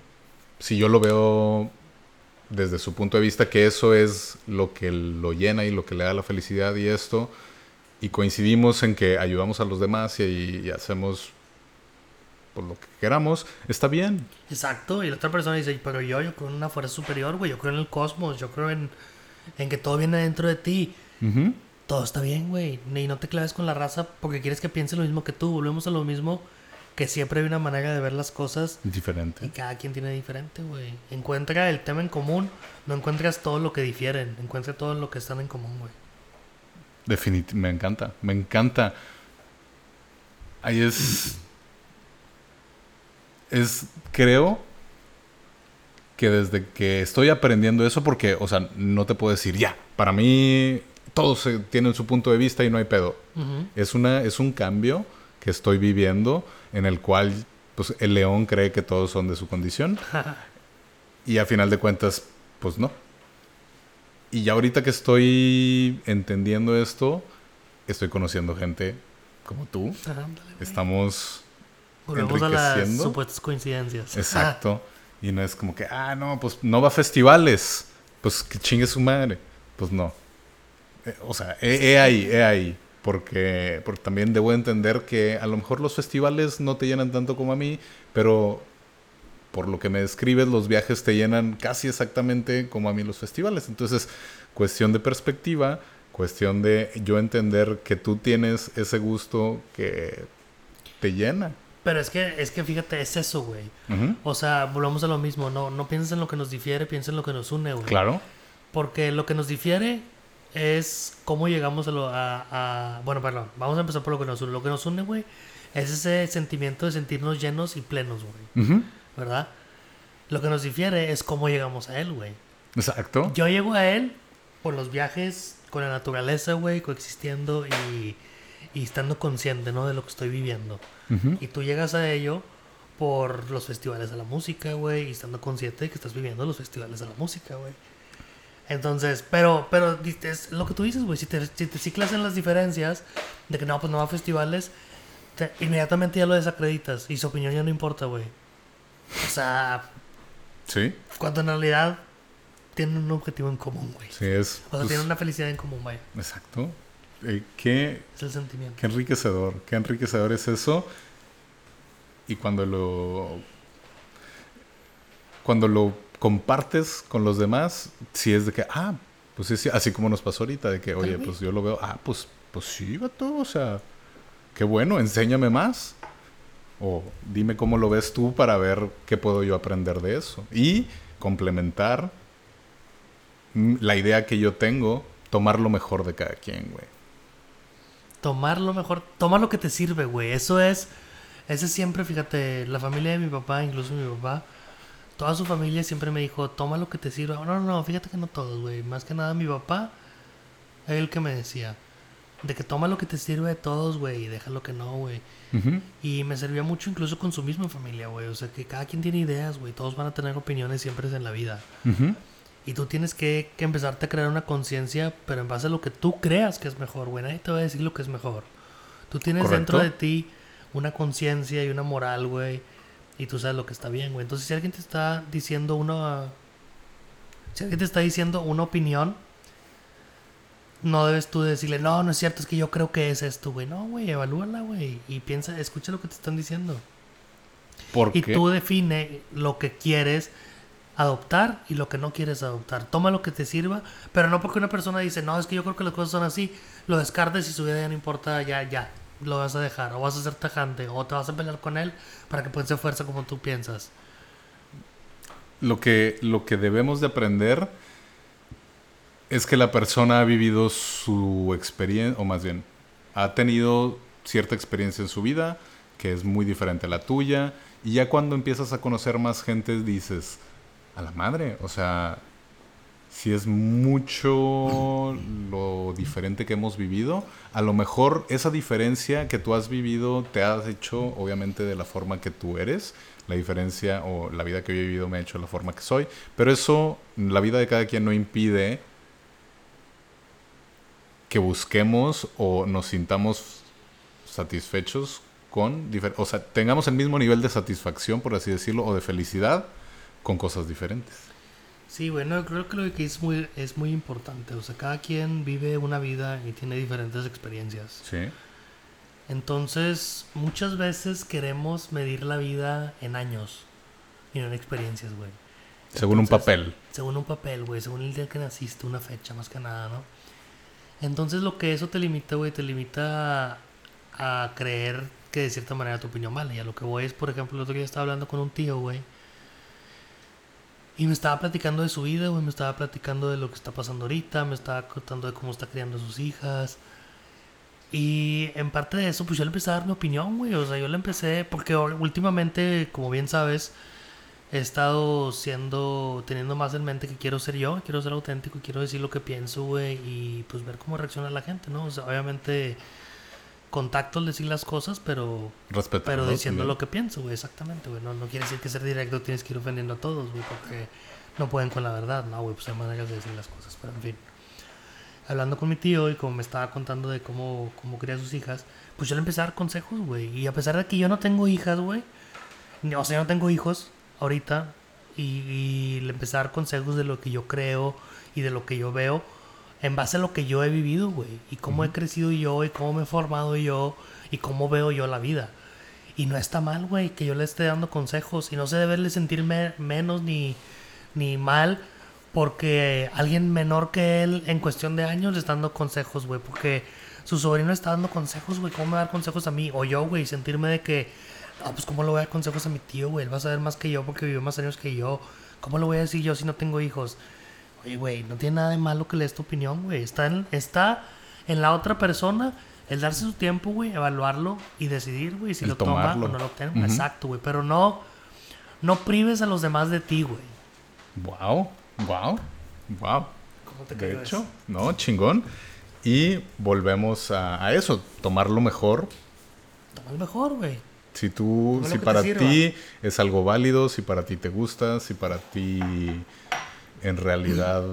si yo lo veo desde su punto de vista, que eso es lo que lo llena y lo que le da la felicidad y esto, y coincidimos en que ayudamos a los demás y, y hacemos pues, lo que queramos, está bien. Exacto, y la otra persona dice, pero yo, yo creo en una fuerza superior, güey, yo creo en el cosmos, yo creo en, en que todo viene dentro de ti. Todo está bien, güey, y no te claves con la raza porque quieres que piense lo mismo que tú. Volvemos a lo mismo, que siempre hay una manera de ver las cosas y Diferente. cada quien tiene diferente, güey. Encuentra el tema en común, no encuentras todo lo que difieren, encuentra todo lo que están en común, güey. Definitivamente, me encanta, me encanta. Ahí es. Es, creo que desde que estoy aprendiendo eso, porque, o sea, no te puedo decir, ya, para mí todos tienen su punto de vista y no hay pedo. Es, una, es un cambio que estoy viviendo en el cual, pues, el león cree que todos son de su condición. Y a final de cuentas, pues no. Y ya ahorita que estoy entendiendo esto, estoy conociendo gente como tú. Estamos Volvemos a las supuestas coincidencias. exacto. Y no es como que, ah, no, pues no va a festivales. Pues que chingue su madre. Pues no. Eh, o sea, he, he ahí, he ahí. Porque, porque también debo entender que a lo mejor los festivales no te llenan tanto como a mí, pero por lo que me describes, los viajes te llenan casi exactamente como a mí los festivales. Entonces, cuestión de perspectiva, cuestión de yo entender que tú tienes ese gusto que te llena. Pero es que, es que fíjate, es eso, güey. O sea, volvamos a lo mismo. No, no pienses en lo que nos difiere, piensa en lo que nos une, güey. Claro. Porque lo que nos difiere es cómo llegamos a lo. A, a- Bueno, perdón, vamos a empezar por lo que nos une. Lo que nos une, güey, es ese sentimiento de sentirnos llenos y plenos, güey. ¿Verdad? Lo que nos difiere es cómo llegamos a él, güey. Exacto. Yo llego a él por los viajes con la naturaleza, güey, coexistiendo y, y estando consciente, ¿no? De lo que estoy viviendo. Y tú llegas a ello por los festivales de la música, güey, y estando consciente de que estás viviendo los festivales de la música, güey. Entonces, pero, pero es lo que tú dices, güey, si te, si te ciclas en las diferencias de que no, pues no va a festivales, te- inmediatamente ya lo desacreditas y su opinión ya no importa, güey. O sea, Sí, cuando en realidad tienen un objetivo en común, güey. sí es. O sea, pues, tienen una felicidad en común, vaya. Exacto. Eh, qué, Es el sentimiento. qué enriquecedor, qué enriquecedor es eso. Y cuando lo. Cuando lo compartes con los demás, si es de que, ah, Pues sí, sí, así como nos pasó ahorita, de que, oye, pues yo lo veo, ah, pues, pues sí, vato, o sea, qué bueno, enséñame más. O dime cómo lo ves tú para ver qué puedo yo aprender de eso. Y complementar la idea que yo tengo, tomar lo mejor de cada quien, güey. Tomar lo mejor, toma lo que te sirve, güey. Eso es, ese siempre, fíjate, la familia de mi papá, incluso mi papá, toda su familia siempre me dijo, toma lo que te sirva. No, no, no, fíjate que no todos, güey. Más que nada mi papá, es el que me decía, de que toma lo que te sirve de todos, güey, y deja lo que no, güey. Y me servía mucho incluso con su misma familia, güey. O sea, que cada quien tiene ideas, güey. Todos van a tener opiniones siempre en la vida. Y tú tienes que, que empezarte a crear una conciencia, pero en base a lo que tú creas que es mejor, güey. Nadie te va a decir lo que es mejor. Tú tienes Correcto. dentro de ti una conciencia y una moral, güey. Y tú sabes lo que está bien, güey. Entonces, si alguien te está diciendo una. Si alguien te está diciendo una opinión, no debes tú decirle, no, no es cierto, es que yo creo que es esto, güey. No, güey, evalúala, güey. Y piensa, escucha lo que te están diciendo. ¿Por Y qué? tú define lo que quieres adoptar y lo que no quieres adoptar. Toma lo que te sirva, pero no porque una persona dice, no, es que yo creo que las cosas son así, lo descartes y su vida ya no importa, ya, ya, lo vas a dejar, o vas a ser tajante, o te vas a pelear con él para que piense fuerza como tú piensas. Lo que, lo que debemos de aprender es que la persona ha vivido su experiencia, o más bien, ha tenido cierta experiencia en su vida que es muy diferente a la tuya. Y ya cuando empiezas a conocer más gente dices, a la madre, o sea, si es mucho lo diferente que hemos vivido, a lo mejor esa diferencia que tú has vivido te has hecho obviamente de la forma que tú eres, la diferencia o la vida que yo he vivido me ha hecho la forma que soy, pero eso, la vida de cada quien no impide que busquemos o nos sintamos satisfechos con, o sea, tengamos el mismo nivel de satisfacción, por así decirlo, o de felicidad con cosas diferentes. Sí, bueno, creo que lo que es muy, es muy importante. O sea, cada quien vive una vida y tiene diferentes experiencias. Sí. Entonces, muchas veces queremos medir la vida en años y no en experiencias, güey. Según un papel. Según un papel, güey. Según el día que naciste, una fecha, más que nada, ¿no? Entonces, lo que eso te limita, güey, te limita a, a creer que de cierta manera tu opinión vale. Y a lo que voy es, por ejemplo, el otro día estaba hablando con un tío, güey. Y me estaba platicando de su vida, güey. Me estaba platicando de lo que está pasando ahorita. Me estaba contando de cómo está criando a sus hijas. Y en parte de eso, pues yo le empecé a dar mi opinión, güey. O sea, yo le empecé, porque últimamente, como bien sabes, he estado siendo, teniendo más en mente que quiero ser yo, quiero ser auténtico, quiero decir lo que pienso, güey, y pues ver cómo reacciona la gente, ¿no? O sea, obviamente, contacto al decir las cosas, pero, Respeto. pero diciendo lo que pienso, güey, exactamente, güey. No, no quiere decir que ser directo tienes que ir ofendiendo a todos, güey, porque no pueden con la verdad, ¿no, güey? Pues hay maneras de decir las cosas, pero en fin hablando con mi tío y como me estaba contando de cómo, cómo cría a sus hijas, pues yo le empecé a dar consejos, güey. Y a pesar de que yo no tengo hijas, güey, o sea, yo no tengo hijos ahorita, y, y le empecé a dar consejos de lo que yo creo y de lo que yo veo en base a lo que yo he vivido, güey. Y cómo he crecido yo y cómo me he formado yo y cómo veo yo la vida. Y no está mal, güey, que yo le esté dando consejos y no se debe sentirme menos ni, ni mal porque alguien menor que él en cuestión de años le está dando consejos, güey. Porque su sobrino está dando consejos, güey. ¿Cómo me va a dar consejos a mí? O yo, güey, sentirme de que, ah, pues cómo le voy a dar consejos a mi tío, güey. Él va a saber más que yo porque vivió más años que yo. ¿Cómo lo voy a decir yo si no tengo hijos? Oye, güey, no tiene nada de malo que le des tu opinión, güey. Está en, está en la otra persona el darse su tiempo, güey, evaluarlo y decidir, güey, si El lo toma o no lo toma. Exacto, güey. Pero no, no prives a los demás de ti, güey. Wow, wow, wow. ¿Cómo te De hecho, eso? no, chingón. Y volvemos a, a eso, tomar lo mejor. Toma el mejor, güey. Si tú, Toma lo si para ti es algo válido, si para ti te gusta, si para ti en realidad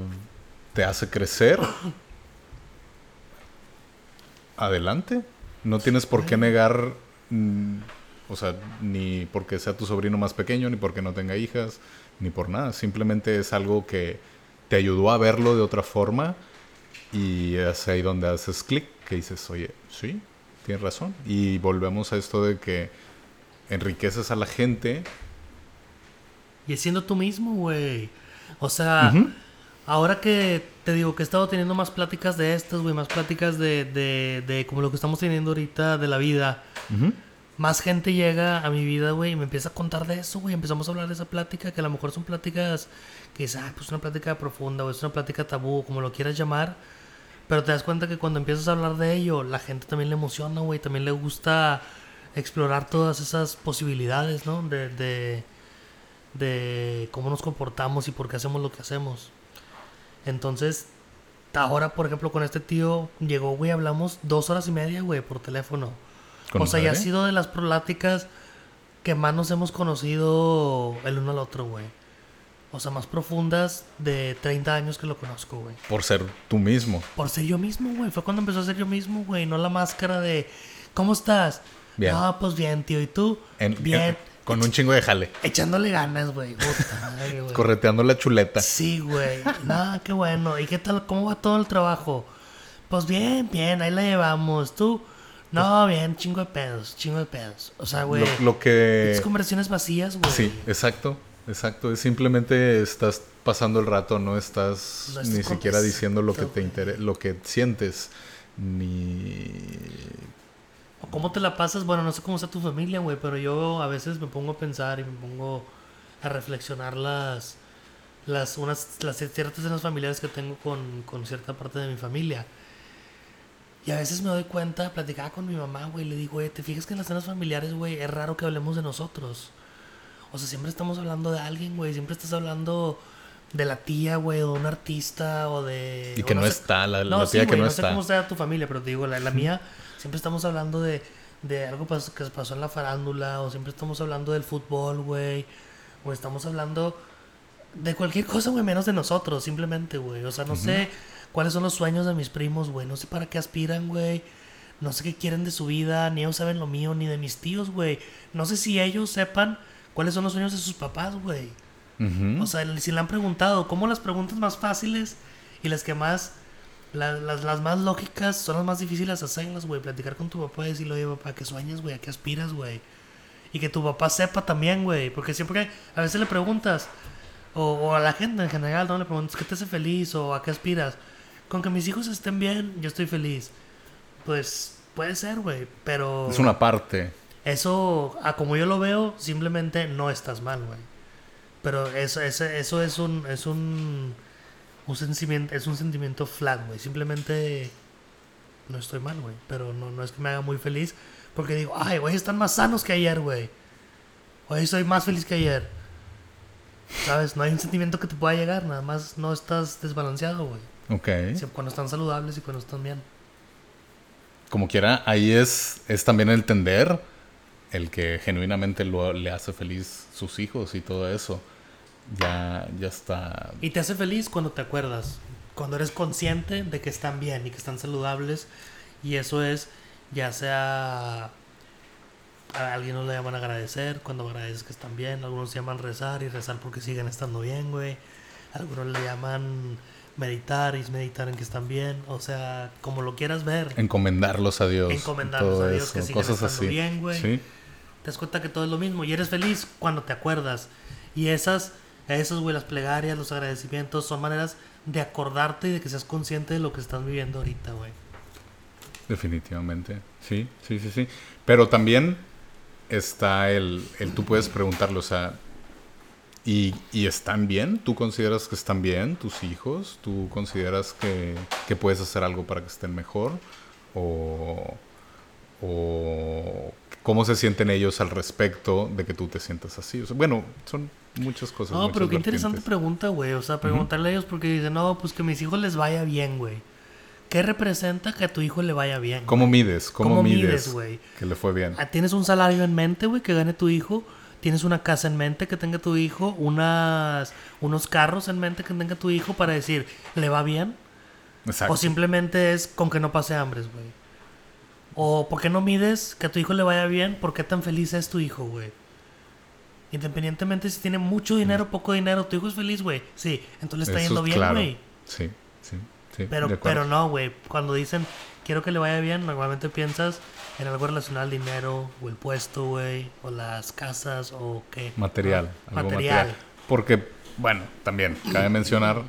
te hace crecer, adelante. No tienes por qué negar, mm, o sea, ni porque sea tu sobrino más pequeño, ni porque no tenga hijas, ni por nada. Simplemente es algo que te ayudó a verlo de otra forma y es ahí donde haces clic, que dices, oye, sí, tienes razón. Y volvemos a esto de que enriqueces a la gente. Y siendo tú mismo, güey. O sea, ahora que te digo que he estado teniendo más pláticas de estas, güey, más pláticas de, de, de como lo que estamos teniendo ahorita de la vida, más gente llega a mi vida, güey, y me empieza a contar de eso, güey. Empezamos a hablar de esa plática, que a lo mejor son pláticas que dices, ah, pues una plática profunda, o es una plática tabú, como lo quieras llamar. Pero te das cuenta que cuando empiezas a hablar de ello, la gente también le emociona, güey. También le gusta explorar todas esas posibilidades, ¿no? De, de, de cómo nos comportamos y por qué hacemos lo que hacemos. Entonces, ahora, por ejemplo, con este tío, llegó, güey, hablamos dos horas y media, güey, por teléfono. ¿Con O sea, ya ha sido de las pláticas que más nos hemos conocido el uno al otro, güey. O sea, más profundas de 30 años que lo conozco, güey. Por ser tú mismo. Por ser yo mismo, güey. Fue cuando empezó a ser yo mismo, güey. No la máscara de, ¿cómo estás? Bien. Ah, pues bien, tío. ¿Y tú? En- bien. Con un chingo de jale. Echándole ganas, güey. Correteando la chuleta. Sí, güey. No, qué bueno. ¿Y qué tal? ¿Cómo va todo el trabajo? Pues bien, bien, ahí la llevamos. ¿Tú? No, bien, chingo de pedos, chingo de pedos. O sea, güey. Lo, lo que... Es conversaciones vacías, güey. Sí, exacto, exacto. Es simplemente estás pasando el rato, no estás No ni siquiera diciendo lo que te interesa, lo que sientes, ni... O cómo te la pasas, bueno, no sé cómo está tu familia, güey, pero yo a veces me pongo a pensar y me pongo a reflexionar las, las, unas, las ciertas escenas familiares que tengo con, con cierta parte de mi familia. Y a veces me doy cuenta, platicaba con mi mamá, güey, le digo, güey, ¿te fijas que en las escenas familiares, güey, es raro que hablemos de nosotros? O sea, siempre estamos hablando de alguien, güey, siempre estás hablando de la tía, güey, o de un artista, o de... Y que no sé- está, la, la no, tía sí, que güey, no, no sé está. cómo está tu familia, pero te digo, la, la mía, siempre estamos hablando de, de algo pas- que pasó en la farándula, o siempre estamos hablando del fútbol, güey, o estamos hablando de cualquier cosa, güey, menos de nosotros, simplemente, güey. O sea, no sé cuáles son los sueños de mis primos, güey, no sé para qué aspiran, güey. No sé qué quieren de su vida, ni ellos saben lo mío, ni de mis tíos, güey. No sé si ellos sepan cuáles son los sueños de sus papás, güey. O sea, si le han preguntado, ¿cómo las preguntas más fáciles y las que más, la- las, las más lógicas son las más difíciles hacerlas, güey? Platicar con tu papá y decirle, oye, papá, ¿qué sueñas, güey? ¿A qué aspiras, güey? Y que tu papá sepa también, güey. Porque siempre, a veces le preguntas, o, o a la gente en general, ¿no? Le preguntas, ¿qué te hace feliz o a qué aspiras? Con que mis hijos estén bien, yo estoy feliz. Pues puede ser, güey, pero... Es una parte. Eso, a como yo lo veo, simplemente no estás mal, güey. Pero eso, eso, eso es un, es un, un sentimiento, es un sentimiento flat, güey. Simplemente no estoy mal, güey. Pero no, no es que me haga muy feliz. Porque digo, ay, güey, están más sanos que ayer, güey. Hoy soy más feliz que ayer. ¿Sabes? No hay un sentimiento que te pueda llegar, nada más no estás desbalanceado, güey. Ok. Sí, Cuando están saludables y cuando están bien. Como quiera, ahí es, es también entender el que genuinamente lo, le hace feliz sus hijos y todo eso. Ya, ya está. Y te hace feliz cuando te acuerdas, cuando eres consciente de que están bien y que están saludables. Y eso es, ya sea a alguien no le llaman agradecer cuando agradeces que están bien, algunos llaman rezar y rezar porque siguen estando bien, güey. Algunos le llaman meditar y meditar en que están bien, o sea, como lo quieras ver. Encomendarlos a Dios. Encomendarlos a Dios, eso, que cosas estando así. bien, güey. Sí. te das cuenta que todo es lo mismo y eres feliz cuando te acuerdas. Y esas, esas, güey, las plegarias, los agradecimientos son maneras de acordarte y de que seas consciente de lo que estás viviendo ahorita, güey. Definitivamente. Sí, sí, sí, sí. Pero también está el, el tú puedes preguntarle, o sea, ¿y, y están bien? ¿Tú consideras que están bien tus hijos? ¿Tú consideras que, que puedes hacer algo para que estén mejor? ¿O, o cómo se sienten ellos al respecto de que tú te sientas así? Bueno, son muchas cosas. No, muchas pero qué interesante pregunta, güey. O sea, preguntarle a ellos porque dicen, no, pues que a mis hijos les vaya bien, güey. ¿Qué representa que a tu hijo le vaya bien? ¿Cómo mides? ¿Cómo, ¿Cómo mides, güey? que le fue bien? Ah, ¿Tienes un salario en mente, güey, que gane tu hijo? ¿Tienes una casa en mente que tenga tu hijo? Unas, ¿Unos carros en mente que tenga tu hijo para decir, ¿le va bien? Exacto. O simplemente es con que no pase hambres, güey. O ¿por qué no mides que a tu hijo le vaya bien? ¿Por qué tan feliz es tu hijo, güey? Independientemente si tiene mucho dinero o poco dinero, tu hijo es feliz, güey. Sí, entonces le está Eso yendo bien, claro. güey. Sí, sí, sí. Pero, pero no, güey. Cuando dicen quiero que le vaya bien, normalmente piensas en algo relacionado al dinero, o el puesto, güey, o las casas, o qué. Material. ¿no? algo Material. Porque, bueno, también cabe mencionar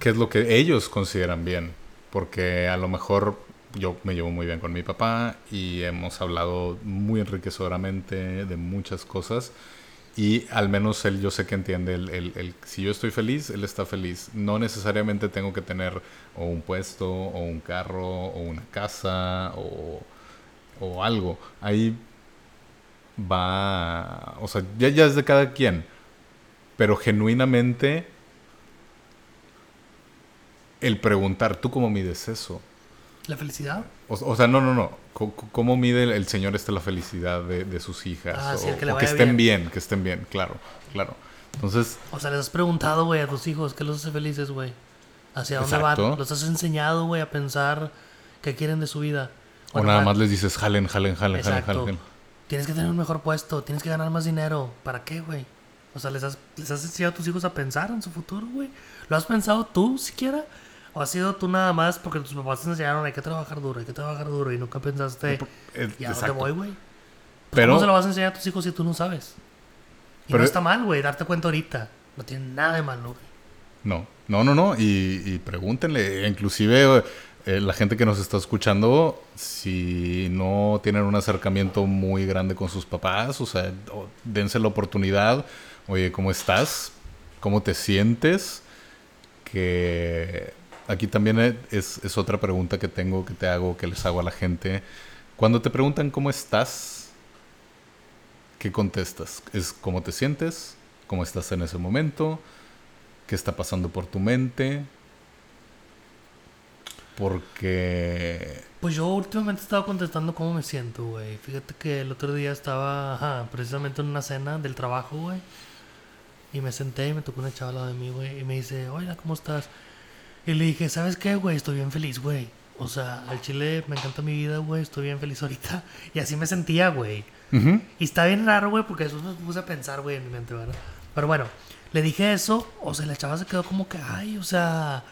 qué es lo que ellos consideran bien. Porque a lo mejor yo me llevo muy bien con mi papá y hemos hablado muy enriquecedoramente de muchas cosas. Y al menos él yo sé que entiende el, el- si yo estoy feliz, él está feliz. No necesariamente tengo que tener o un puesto, o un carro, o una casa, o, o algo. Ahí va, o sea, ya, ya es de cada quien. Pero genuinamente el preguntar, ¿tú cómo mides eso? La felicidad. O, o sea, no, no, no. Co- ¿Cómo mide el, el Señor este la felicidad de, de sus hijas? Ah, o sí, que le o que estén bien. bien. que estén bien, claro, claro. Entonces, O sea, les has preguntado, güey, a tus hijos qué los hace felices, güey. ¿Hacia dónde Exacto. van? ¿Los has enseñado, güey, a pensar qué quieren de su vida? o nada más les dices, jalen, jalen, jalen, jalen, jalen. Tienes que tener un mejor puesto, tienes que ganar más dinero. ¿Para qué, güey? O sea, ¿les has, ¿les has enseñado a tus hijos a pensar en su futuro, güey? ¿Lo has pensado tú siquiera? ¿O has sido tú nada más porque tus papás te enseñaron hay que trabajar duro, hay que trabajar duro y nunca pensaste, Eh, ¿y a dónde exacto. voy, güey? Pues, ¿Cómo se lo vas a enseñar a tus hijos si tú no sabes? Y Pero- no está mal, güey, darte cuenta ahorita. No tiene nada de malo, güey. No, no, no, no. Y, y pregúntenle, inclusive eh, la gente que nos está escuchando, si no tienen un acercamiento muy grande con sus papás, o sea, dense la oportunidad. Oye, ¿cómo estás? ¿Cómo te sientes? Que aquí también eh, es, es otra pregunta que tengo, que te hago, que les hago a la gente. Cuando te preguntan cómo estás, ¿qué contestas? ¿Es cómo te sientes? ¿Cómo estás en ese momento? ¿Qué está pasando por tu mente? Porque... Pues yo últimamente he estado contestando cómo me siento, güey. Fíjate que el otro día estaba ajá, precisamente en una cena del trabajo, güey. Y me senté y me tocó una chava de mí, güey. Y me dice, hola, ¿cómo estás? Y le dije, ¿sabes qué, güey? Estoy bien feliz, güey. O sea, al chile me encanta mi vida, güey. Estoy bien feliz ahorita. Y así me sentía, güey. Ujú. Y está bien raro, güey, porque eso me puse a pensar, güey, en mi mente, ¿verdad? Pero bueno, le dije eso, o sea, la chava se quedó como que, ay, o sea,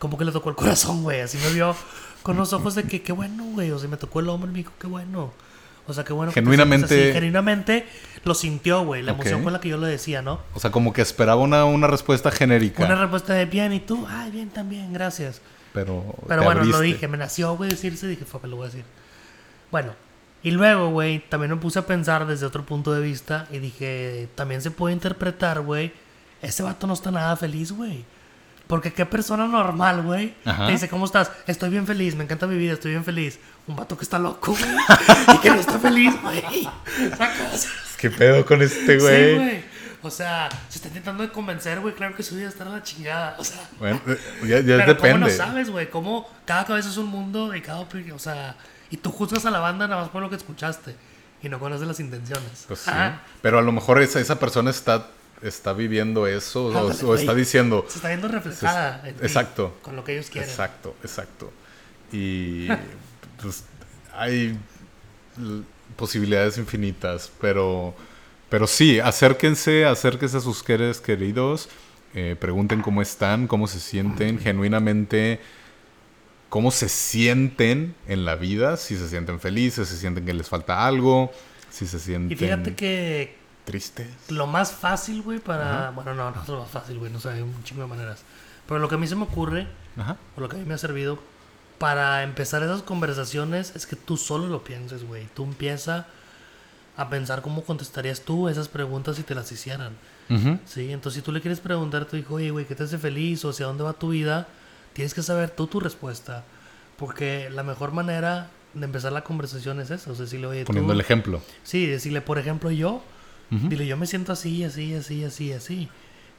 como que le tocó el corazón, güey. Así me vio con los ojos de que, qué bueno, güey. O sea, me tocó el hombro y me dijo, qué bueno. O sea, qué bueno. Genuinamente- así. Genuinamente lo sintió, güey. La emoción con la que yo le decía, ¿no? O sea, como que esperaba una, una respuesta genérica. Una respuesta de bien y tú, ay, bien también, gracias. Pero, Pero bueno, lo dije, me nació, güey, decirse, dije, fue, lo voy a decir. Bueno, y luego, güey, también me puse a pensar desde otro punto de vista y dije, también se puede interpretar, güey, ese vato no está nada feliz, güey. Porque qué persona normal, güey, te dice, ¿cómo estás? Estoy bien feliz, me encanta mi vida, estoy bien feliz. Un vato que está loco, güey, y que no está feliz, güey. ¿Sacas? ¿Qué pedo con este Sí, güey? güey. O sea, se está intentando de convencer, güey, claro que su vida está en la chingada. O sea, bueno, eh, ya, ya pero ¿cómo no depende. sabes, güey? ¿Cómo cada cabeza es un mundo y cada opinión? O sea, y tú juzgas a la banda nada más por lo que escuchaste y no conoces las intenciones. Pues sí. Pero a lo mejor esa, esa persona está, está viviendo eso o, está diciendo... Se está viendo reflejada en ti, Exacto. con lo que ellos quieren. Exacto, exacto. Y pues hay posibilidades infinitas, pero, pero sí, acérquense, acérquense a sus seres queridos, eh, pregunten cómo están, cómo se sienten, genuinamente cómo se sienten en la vida, si se sienten felices, si sienten que les falta algo, si se sienten Y fíjate que tristes. lo más fácil, güey, para... Ajá. Bueno, no, no es lo más fácil, güey, no sé, hay un chingo de maneras. Pero lo que a mí se me ocurre, Ajá. o lo que a mí me ha servido para empezar esas conversaciones es que tú solo lo pienses, güey. Tú empieza a pensar cómo contestarías tú esas preguntas si te las hicieran. Ujú. Sí, entonces si tú le quieres preguntar a tu hijo, oye, güey, ¿qué te hace feliz? O hacia dónde va tu vida, tienes que saber tú tu respuesta. Porque la mejor manera de empezar la conversación es eso. O sea, decirle, oye, Poniendo tú... el ejemplo. Sí, decirle, por ejemplo, yo, Ujú. dile, yo me siento así, así, así, así, así.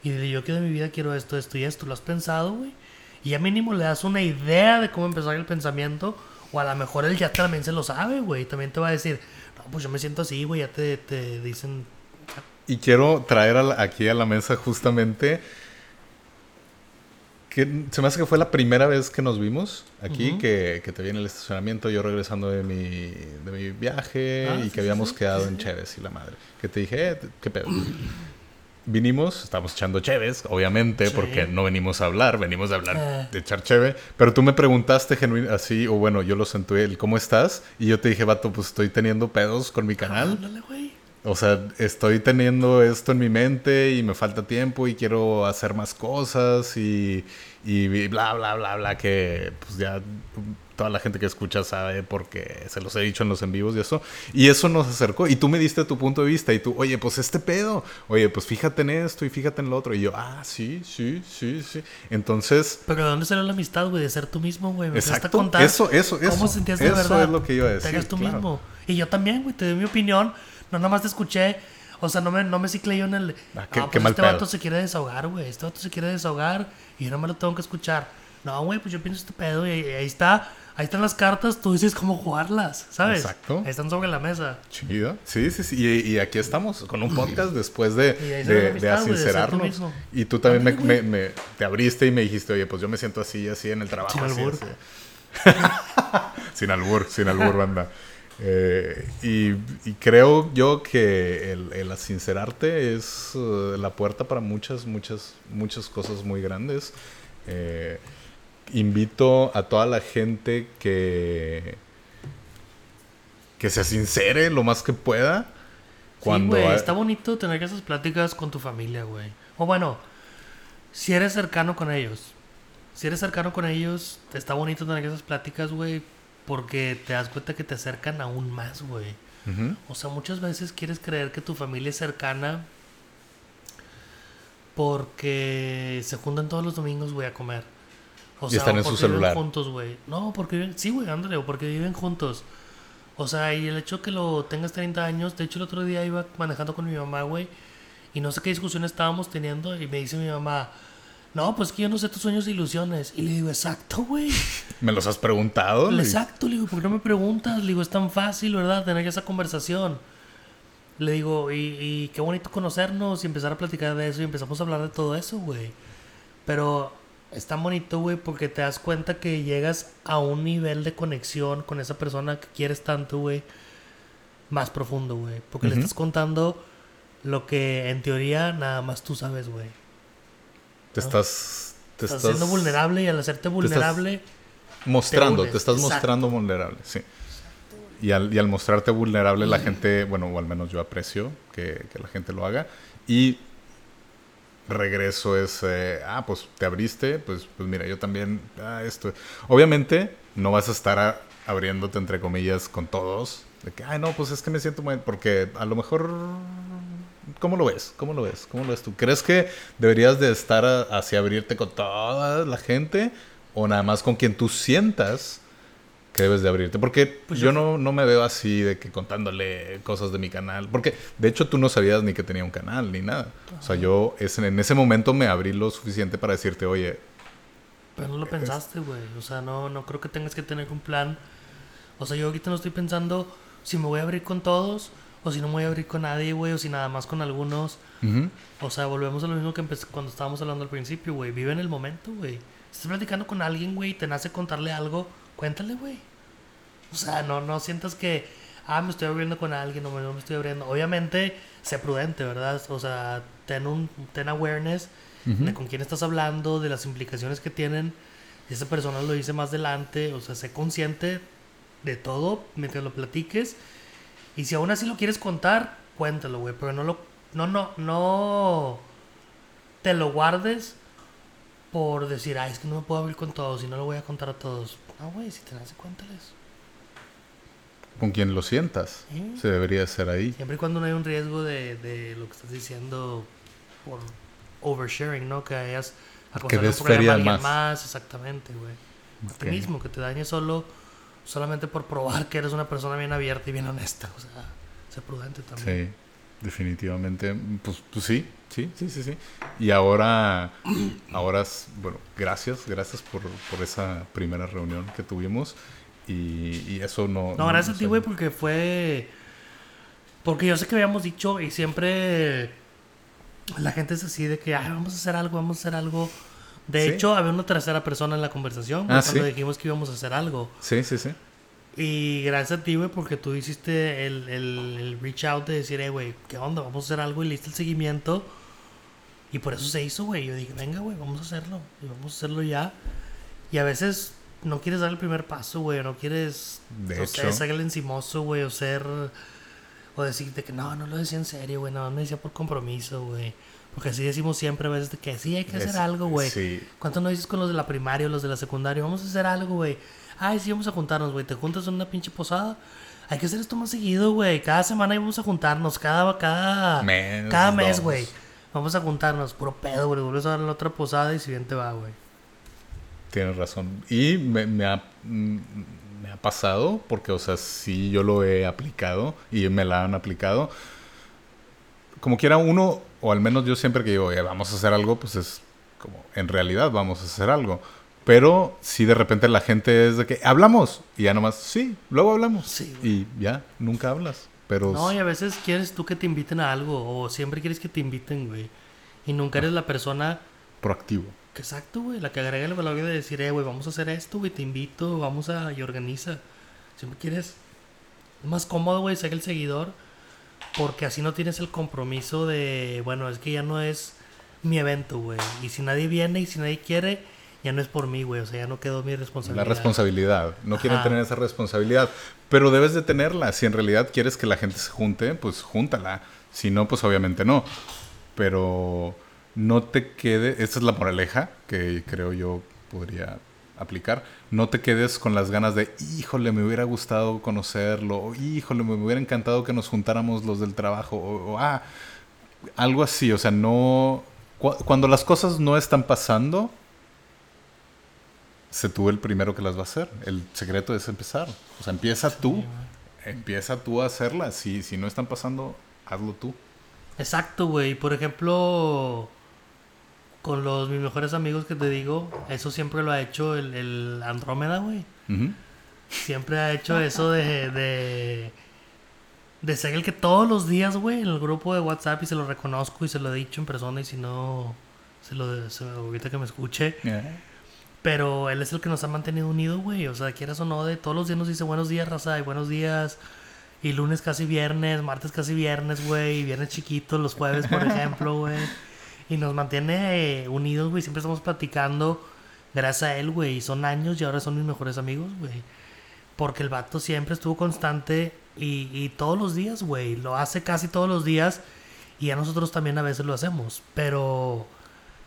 Y dile, yo que de mi vida quiero esto, esto y esto. ¿Lo has pensado, güey? Y ya mínimo le das una idea de cómo empezar el pensamiento. O a lo mejor él ya también se lo sabe, güey. También te va a decir, no, pues yo me siento así, güey. Ya te, te dicen, Y quiero traer a la- aquí a la mesa justamente que se me hace que fue la primera vez que nos vimos aquí, que, que te vi en el estacionamiento, yo regresando de mi, de mi viaje Ah, y sí, que habíamos sí. quedado Sí, en sí. Cheves y la madre. Que te dije, eh, ¿qué pedo? Vinimos, estábamos echando Cheves, obviamente, porque no venimos a hablar, venimos a hablar Eh. de echar Cheve. Pero tú me preguntaste genuin así, o bueno, yo lo senté, el ¿cómo estás? Y yo te dije, vato, pues estoy teniendo pedos con mi canal. güey. O sea, estoy teniendo esto en mi mente y me falta tiempo y quiero hacer más cosas y, y bla, bla, bla, bla, que pues ya toda la gente que escucha sabe porque se los he dicho en los en vivos y eso. Y eso nos acercó. Y tú me diste tu punto de vista y tú, oye, pues este pedo. Oye, pues fíjate en esto y fíjate en lo otro. Y yo, ah, sí, sí, sí, sí. Entonces... Pero ¿de dónde salió la amistad, güey? De ser tú mismo, güey. exacto. Contar eso, eso, eso. ¿Cómo sentías de verdad? es lo que iba a decir. Te tú mismo. Y yo también, güey. Te doy mi opinión. No nada más te escuché. O sea, no me, no me ciclé yo en el... Ah, qué, ah, qué pues mal este pedo. vato se quiere desahogar, güey. Este vato se quiere desahogar. Y yo no me lo tengo que escuchar. No, güey, pues yo pienso este pedo. Y, y ahí está ahí están las cartas, tú dices cómo jugarlas, ¿sabes? Exacto. Ahí están sobre la mesa. Chido. Sí, sí, sí. Y, y aquí estamos con un podcast después de, de, de asincerarnos. y tú también me, me, me, te abriste y me dijiste, oye, pues yo me siento así, así en el trabajo. Sin así, albur. así. sin albur, sin albur, banda. Eh, y, y, creo yo que el, el sincerarte es uh, la puerta para muchas, muchas, muchas cosas muy grandes. Eh, invito a toda la gente que que se sincere lo más que pueda. Cuando sí, güey, está bonito tener esas pláticas con tu familia, güey. O bueno, si eres cercano con ellos. Si eres cercano con ellos, está bonito tener esas pláticas, güey, porque te das cuenta que te acercan aún más, güey. Uh -huh. O sea, muchas veces quieres creer que tu familia es cercana porque se juntan todos los domingos, güey, a comer. O y están en su celular. Viven juntos, güey. No, porque viven, sí, güey, ándale, o porque viven juntos. O sea, y el hecho que lo tengas 30 años, de hecho el otro día iba manejando con mi mamá, güey, y no sé qué discusión estábamos teniendo, y me dice mi mamá, no, pues que yo no sé tus sueños e ilusiones. Y le digo, exacto, güey. ¿Me los has preguntado? Exacto, le digo, ¿por qué no me preguntas? Le digo, es tan fácil, ¿verdad? Tener esa conversación. Le digo, y, y qué bonito conocernos y empezar a platicar de eso, y empezamos a hablar de todo eso, güey. Pero es tan bonito, güey, porque te das cuenta que llegas a un nivel de conexión con esa persona que quieres tanto, güey, más profundo, güey. Porque uh -huh. le estás contando lo que en teoría nada más tú sabes, güey. Te estás... Te estás, estás, siendo vulnerable y al hacerte vulnerable... mostrando, te, te estás Exacto. mostrando vulnerable, sí. Y al, y al mostrarte vulnerable, la gente, bueno, o al menos yo aprecio que, que la gente lo haga. Y regreso es, eh, ah, pues te abriste, pues, pues mira, yo también, ah, esto. Obviamente no vas a estar a, abriéndote, entre comillas, con todos. De que, ay, no, pues es que me siento mal, porque a lo mejor, ¿cómo lo ves? ¿Cómo lo ves? ¿Cómo lo ves tú? ¿Crees que deberías de estar así abrirte con toda la gente o nada más con quien tú sientas que debes de abrirte. Porque pues yo, yo no, no, me veo así de que contándole cosas de mi canal. Porque de hecho tú no sabías ni que tenía un canal ni nada. O sea, yo es, en ese momento me abrí lo suficiente para decirte, oye. Pero no lo pensaste, güey. O sea, no, no creo que tengas que tener un plan. O sea, yo ahorita no estoy pensando si me voy a abrir con todos o si no me voy a abrir con nadie, güey, o si nada más con algunos. Uh -huh. O sea, volvemos a lo mismo que cuando estábamos hablando al principio, güey. Vive en el momento, güey. Estás platicando con alguien, güey, y te nace contarle algo cuéntale, güey. O sea, no, no sientas que, ah, me estoy abriendo con alguien o no me estoy abriendo. Obviamente, sé prudente, ¿verdad? O sea, ten, un, ten awareness uh -huh. de con quién estás hablando, de las implicaciones que tienen. Esa persona lo dice más adelante. O sea, sé consciente de todo mientras lo platiques. Y si aún así lo quieres contar, cuéntalo, güey. Pero no lo, no, no, no te lo guardes por decir, ay, es que no me puedo abrir con todos y no lo voy a contar a todos. No, güey, si te nace, cuéntales. Con quien lo sientas. Se debería hacer ahí. Siempre y cuando no hay un riesgo de, de lo que estás diciendo por oversharing, ¿no? Que hayas que desfería a alguien más. más. Exactamente, güey. A ti mismo, que te dañes solo solamente por probar que eres una persona bien abierta y bien honesta. O sea, sé prudente también. Sí, definitivamente. Pues, pues sí, sí, sí, sí, sí. Y ahora, ahora, bueno, gracias, gracias por, por esa primera reunión que tuvimos. Y, y eso no... No, gracias no, a ti, güey, porque fue... Porque yo sé que habíamos dicho y siempre la gente es así de que, Ay, vamos a hacer algo, vamos a hacer algo. De ¿Sí? hecho, había una tercera persona en la conversación ah, cuando ¿sí? dijimos que íbamos a hacer algo. Sí, sí, sí. Y gracias a ti, güey, porque tú hiciste el, el, el reach out de decir, eh, güey, ¿qué onda? Vamos a hacer algo y le diste el seguimiento. Y por eso se hizo, güey. Yo dije, venga, güey, vamos a hacerlo. Y vamos a hacerlo ya. Y a veces no quieres dar el primer paso, güey. No quieres de o sea, ser el encimoso, güey. O ser. O decirte que no, no lo decía en serio, güey, no, me decía por compromiso, güey. Porque así decimos siempre a veces que sí hay que hacer Es- algo, güey. sí. ¿Cuánto no dices con los de la primaria o los de la secundaria? Vamos a hacer algo, güey. Ay, sí, vamos a juntarnos, güey. Te juntas en una pinche posada. Hay que hacer esto más seguido, güey. Cada semana vamos a juntarnos. Cada, cada Mes, cada mes, güey. Vamos a juntarnos. Puro pedo, güey. Vuelves a dar la otra posada y si bien te va, güey. Tienes razón. Y me, me ha, me ha pasado, porque, o sea, sí yo lo he aplicado y me la han aplicado. Como quiera uno, o al menos yo siempre que digo, "Eh, vamos a hacer algo, pues es como, en realidad vamos a hacer algo. Pero si de repente la gente es de que hablamos y ya nomás, sí, luego hablamos. Sí, y ya, nunca hablas. Pero No, y a veces quieres tú que te inviten a algo. O siempre quieres que te inviten, güey. Y nunca eres la persona proactivo. que exacto, güey. La que agrega el valor de decir, eh, güey, vamos a hacer esto, güey. Te invito, vamos a... Y organiza. Siempre quieres... Es más cómodo, güey, ser el seguidor. Porque así no tienes el compromiso de... Bueno, es que ya no es mi evento, güey. Y si nadie viene y si nadie quiere, ya no es por mí, güey. O sea, ya no quedó mi La responsabilidad. responsabilidad. No quieren tener esa responsabilidad. Pero debes de tenerla. Si en realidad quieres que la gente se junte, pues júntala. Si no, pues obviamente no. Pero no te quede. Esta es la moraleja que creo yo podría aplicar. No te quedes con las ganas de, híjole, me hubiera gustado conocerlo. O, híjole, me hubiera encantado que nos juntáramos los del trabajo. O, o, ah, algo así. O sea, no. cu- Cuando las cosas no están pasando, sé tú el primero que las va a hacer. El secreto es empezar. O sea, empieza tú. Empieza tú a hacerlas. Si, si no están pasando, hazlo tú. Exacto, güey. Por ejemplo, con los mis mejores amigos que te digo, eso siempre lo ha hecho el, el Andrómeda, güey. Siempre ha hecho eso de, de, de ser el que todos los días, güey, en el grupo de WhatsApp y se lo reconozco y se lo he dicho en persona y si no, se lo se, ahorita que me escuche. Pero él es el que nos ha mantenido unidos, güey. O sea, quieras o no, de todos los días nos dice buenos días, raza, y buenos días. Y lunes casi viernes, martes casi viernes, güey. Y viernes chiquitos, los jueves, por ejemplo, güey. Y nos mantiene eh, unidos, güey. Siempre estamos platicando gracias a él, güey. Y son años y ahora son mis mejores amigos, güey. Porque el vato siempre estuvo constante y, y todos los días, güey. Lo hace casi todos los días. Y a nosotros también a veces lo hacemos. Pero...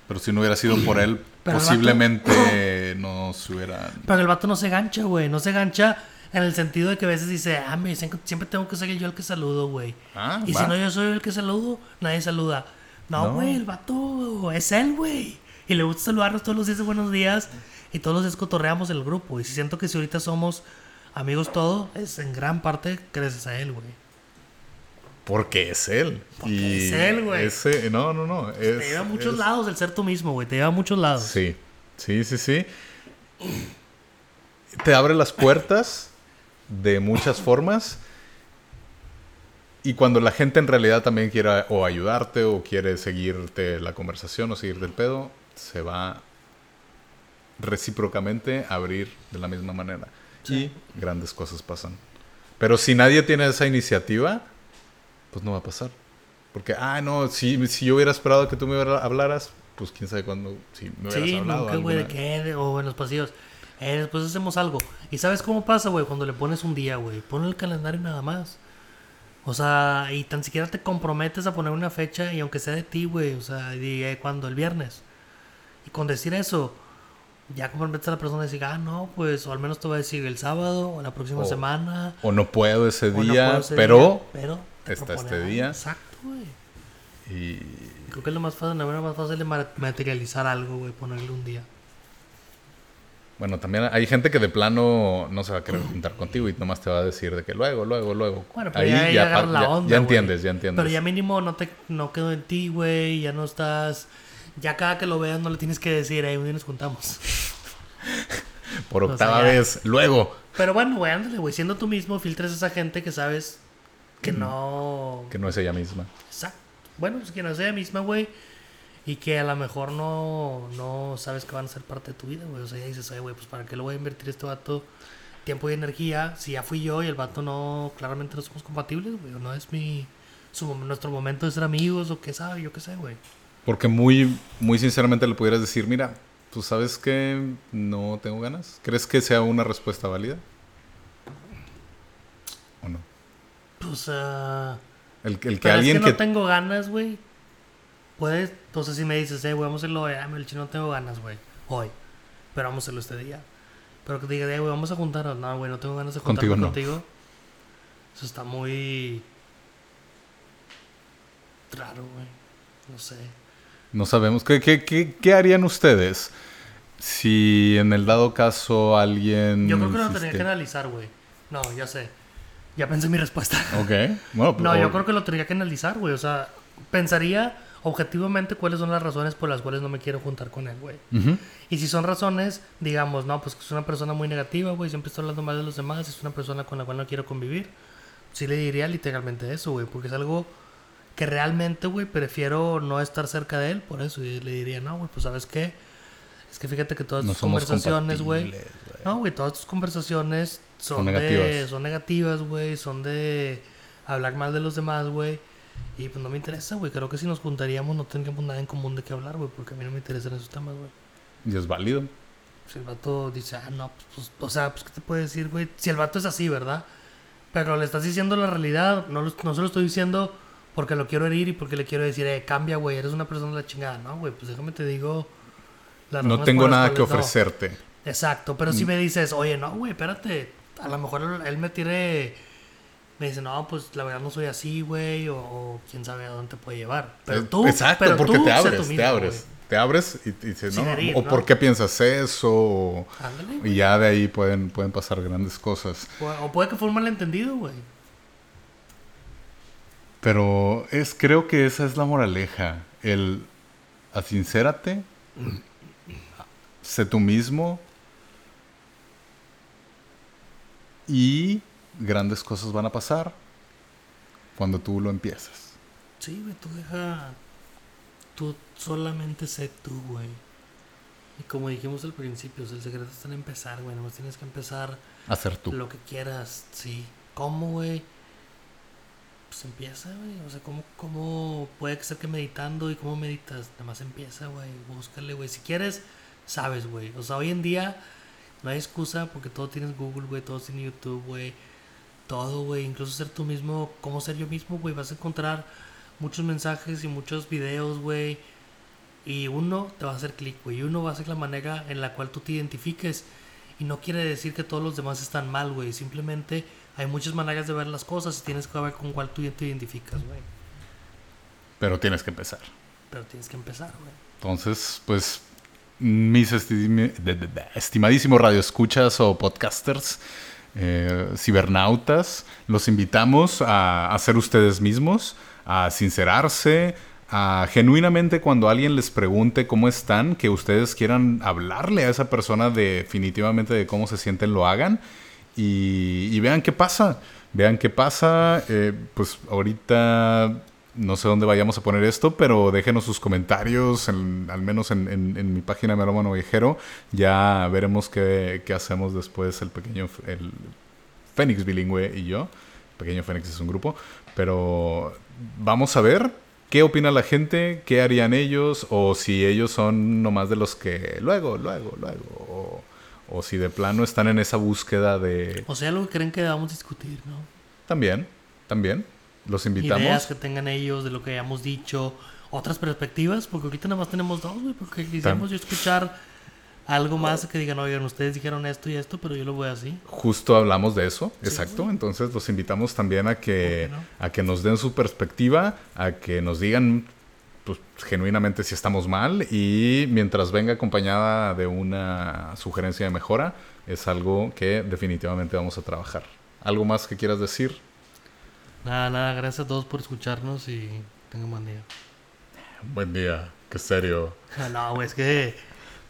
Pero si no hubiera sido por él, Pero posiblemente no se hubieran... Pero el vato no se gancha, güey. No se gancha en el sentido de que a veces dice, ah, me dicen que siempre tengo que ser yo el que saludo, güey. Ah, y va. si no yo soy el que saludo, nadie saluda. No, No. güey, el vato es él, güey. Y le gusta saludarnos todos los días de buenos días. Y todos los días cotorreamos el grupo. Y si siento que si ahorita somos amigos todos, es en gran parte gracias a él, güey. Porque es él. Porque Y es él, güey. ese- no, no, no. es- Te lleva a muchos es- lados el ser tú mismo, güey. Te lleva a muchos lados. Sí, sí, sí, sí. Te abre las puertas de muchas formas. Y cuando la gente en realidad también quiera o ayudarte o quiere seguirte la conversación o seguirte el pedo, se va recíprocamente a abrir de la misma manera. Y grandes cosas pasan. Pero si nadie tiene esa iniciativa, pues no va a pasar. Porque, ah, no, si, si yo hubiera esperado que tú me hablaras, pues quién sabe cuándo, si me hubieras Sí, hablado. nunca, güey, de de- o en los pasillos. Eh, después hacemos algo. ¿Y sabes cómo pasa, güey? Cuando le pones un día, güey. Pon el calendario nada más. O sea, y tan siquiera te comprometes a poner una fecha y aunque sea de ti, güey. O sea, y, eh, cuando el viernes. Y con decir eso, ya comprometes a la persona a decir, ah, no, pues, o al menos te va a decir el sábado o la próxima O- semana. O no puedo ese no día, puedo ese pero... día, pero te está este día. Exacto, güey. Y Creo que es lo más fácil, la manera más fácil de materializar algo, güey, ponerle un día. Bueno, también hay gente que de plano no se va a querer juntar contigo y nomás te va a decir de que luego, luego, luego. Bueno, pero ya, ya agarras pa- la ya- onda, ya entiendes, ya entiendes. Pero ya mínimo no te no quedó en ti, güey. Ya no estás. Ya cada que lo veas no le tienes que decir, ahí un día nos juntamos. Por o sea, octava ya. vez, luego. Pero bueno, güey, ándale, güey. Siendo tú mismo, filtres a esa gente que sabes que no. Que no es ella misma. Exacto. Bueno, pues que no es ella misma, güey. Y que a lo mejor no, no sabes que van a ser parte de tu vida, güey. O sea, ya dices, oye, güey, pues para qué le voy a invertir a este vato tiempo y energía si ya fui yo y el vato no, claramente no somos compatibles, güey. No es mi, su, nuestro momento de ser amigos o qué sabe, yo qué sé, güey. Porque muy, muy sinceramente le pudieras decir, mira, tú sabes que no tengo ganas. ¿Crees que sea una respuesta válida? ¿O no? Pues, ah... El, el que alguien es que que... no tengo ganas, güey. Puedes, entonces si me dices, eh, güey, vamos a hacerlo hoy. Ah, el chino no tengo ganas, güey. Hoy. Pero vamos a hacerlo este día. Pero que te diga, eh, güey, vamos a juntarnos. No, güey, no tengo ganas de juntarme Contigo no. contigo. Eso está muy... Raro, güey. No sé. No sabemos. ¿Qué, qué, qué, qué harían ustedes si en el dado caso alguien... Yo creo que lo tendría que analizar, güey. No, ya sé. Ya pensé mi respuesta. Ok. Bueno, No, yo creo que lo tendría que analizar, güey. O sea, pensaría objetivamente cuáles son las razones por las cuales no me quiero juntar con él, güey. Ujú. Y si son razones, digamos, no, pues que es una persona muy negativa, güey, siempre está hablando mal de los demás, es una persona con la cual no quiero convivir, sí le diría literalmente eso, güey, porque es algo que realmente, güey, prefiero no estar cerca de él, por eso y le diría, no, güey, pues sabes qué, es que fíjate que todas No tus conversaciones, güey, no, güey, todas tus conversaciones son, Son de, negativas. son negativas, güey, son de hablar mal de los demás, güey. Y pues no me interesa, güey. Creo que si nos juntaríamos no tendríamos nada en común de qué hablar, güey. Porque a mí no me interesan esos temas, güey. Y es válido. Si el vato dice, ah, no, pues, pues, o sea, pues, ¿qué te puede decir, güey? Si el vato es así, ¿verdad? Pero le estás diciendo la realidad, no, lo- no se lo estoy diciendo porque lo quiero herir y porque le quiero decir, eh, cambia, güey, eres una persona de la chingada, ¿no, güey? Pues déjame te digo. las No tengo nada que cuales no. ofrecerte. Exacto, pero Mm. si me dices, oye, no, güey, espérate, a lo mejor él- él me tiene, me dice, no, pues la verdad no soy así, güey, o, o quién sabe a dónde te puede llevar. Pero tú, Exacto, pero porque tú te abres, te abres. Te abres y, y dices, no, herir, o ¿no? por qué piensas eso, o-. Ándale, y ya de ahí pueden, pueden pasar grandes cosas. O, o puede que fue un malentendido, güey. Pero es, creo que esa es la moraleja. El asincérate, sé tú mismo y grandes cosas van a pasar cuando tú lo empiezas. Sí, güey, tú deja, tú solamente sé tú, güey. Y como dijimos al principio, o sea, el secreto está en empezar, güey, nomás tienes que empezar A ser tú. lo que quieras, sí. ¿Cómo, güey? Pues empieza, güey. O sea, ¿cómo, ¿cómo puede ser que meditando y cómo meditas? Nada más empieza, güey. Búscale, güey. Si quieres, sabes, güey. O sea, hoy en día no hay excusa porque todo tienes Google, güey. Todo tienes YouTube, güey. Todo, güey. Incluso ser tú mismo, cómo ser yo mismo, güey. Vas a encontrar muchos mensajes y muchos videos, güey. Y uno te va a hacer clic, güey. Y uno va a ser la manera en la cual tú te identifiques. Y no quiere decir que todos los demás están mal, güey. Simplemente hay muchas maneras de ver las cosas y tienes que ver con cuál tú te identificas, güey. Pero tienes que empezar. Pero tienes que empezar, güey. Entonces, pues, mis estimadísimos radioescuchas o podcasters, eh, cibernautas, los invitamos a, a ser ustedes mismos, a sincerarse, a genuinamente cuando alguien les pregunte cómo están, que ustedes quieran hablarle a esa persona definitivamente de cómo se sienten, lo hagan y, vean qué pasa. Vean qué pasa. Eh, pues ahorita no sé dónde vayamos a poner esto, pero déjenos sus comentarios, en- al menos en, en- en mi página Melómano Viejero. Ya veremos qué, qué hacemos después el pequeño el Fénix bilingüe y yo. Pequeño Fénix es un grupo. Pero vamos a ver qué opina la gente, qué harían ellos, o si ellos son nomás de los que luego, luego, luego. O, o si de plano están en esa búsqueda de... O sea, lo que creen que debamos discutir, ¿no? También, también. Los invitamos. Ideas que tengan ellos de lo que hayamos dicho. Otras perspectivas, porque ahorita nada más tenemos dos, güey. Porque quisiéramos yo escuchar algo más que digan, oigan, ustedes dijeron esto y esto, pero yo lo voy así. Justo hablamos de eso, Sí, exacto. Entonces los invitamos también a que, ¿Por qué a que nos den su perspectiva, a que nos digan pues, genuinamente si estamos mal y mientras venga acompañada de una sugerencia de mejora, es algo que definitivamente vamos a trabajar. ¿Algo más que quieras decir? Nada, nada, gracias a todos por escucharnos y tengan buen día. Buen día, qué serio. No, güey, es que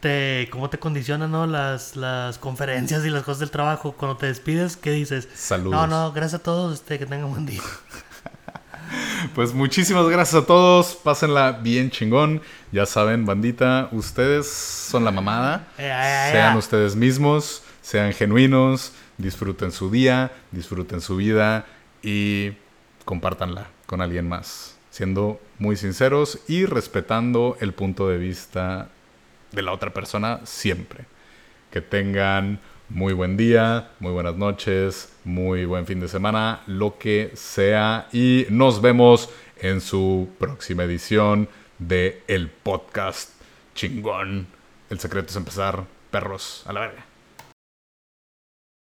te, cómo te condicionan, ¿no? Las, las conferencias y las cosas del trabajo. Cuando te despides, ¿qué dices? Saludos. No, no, gracias a todos, este, que tengan buen día. Pues muchísimas gracias a todos. Pásenla bien chingón. Ya saben, bandita, ustedes son la mamada. Eh, eh, eh, Sean eh. ustedes mismos, sean genuinos, disfruten su día, disfruten su vida y compártanla con alguien más. Siendo muy sinceros y respetando el punto de vista de la otra persona siempre. Que tengan muy buen día, muy buenas noches, muy buen fin de semana, lo que sea. Y nos vemos en su próxima edición de el podcast chingón. El secreto es empezar, perros, a la verga.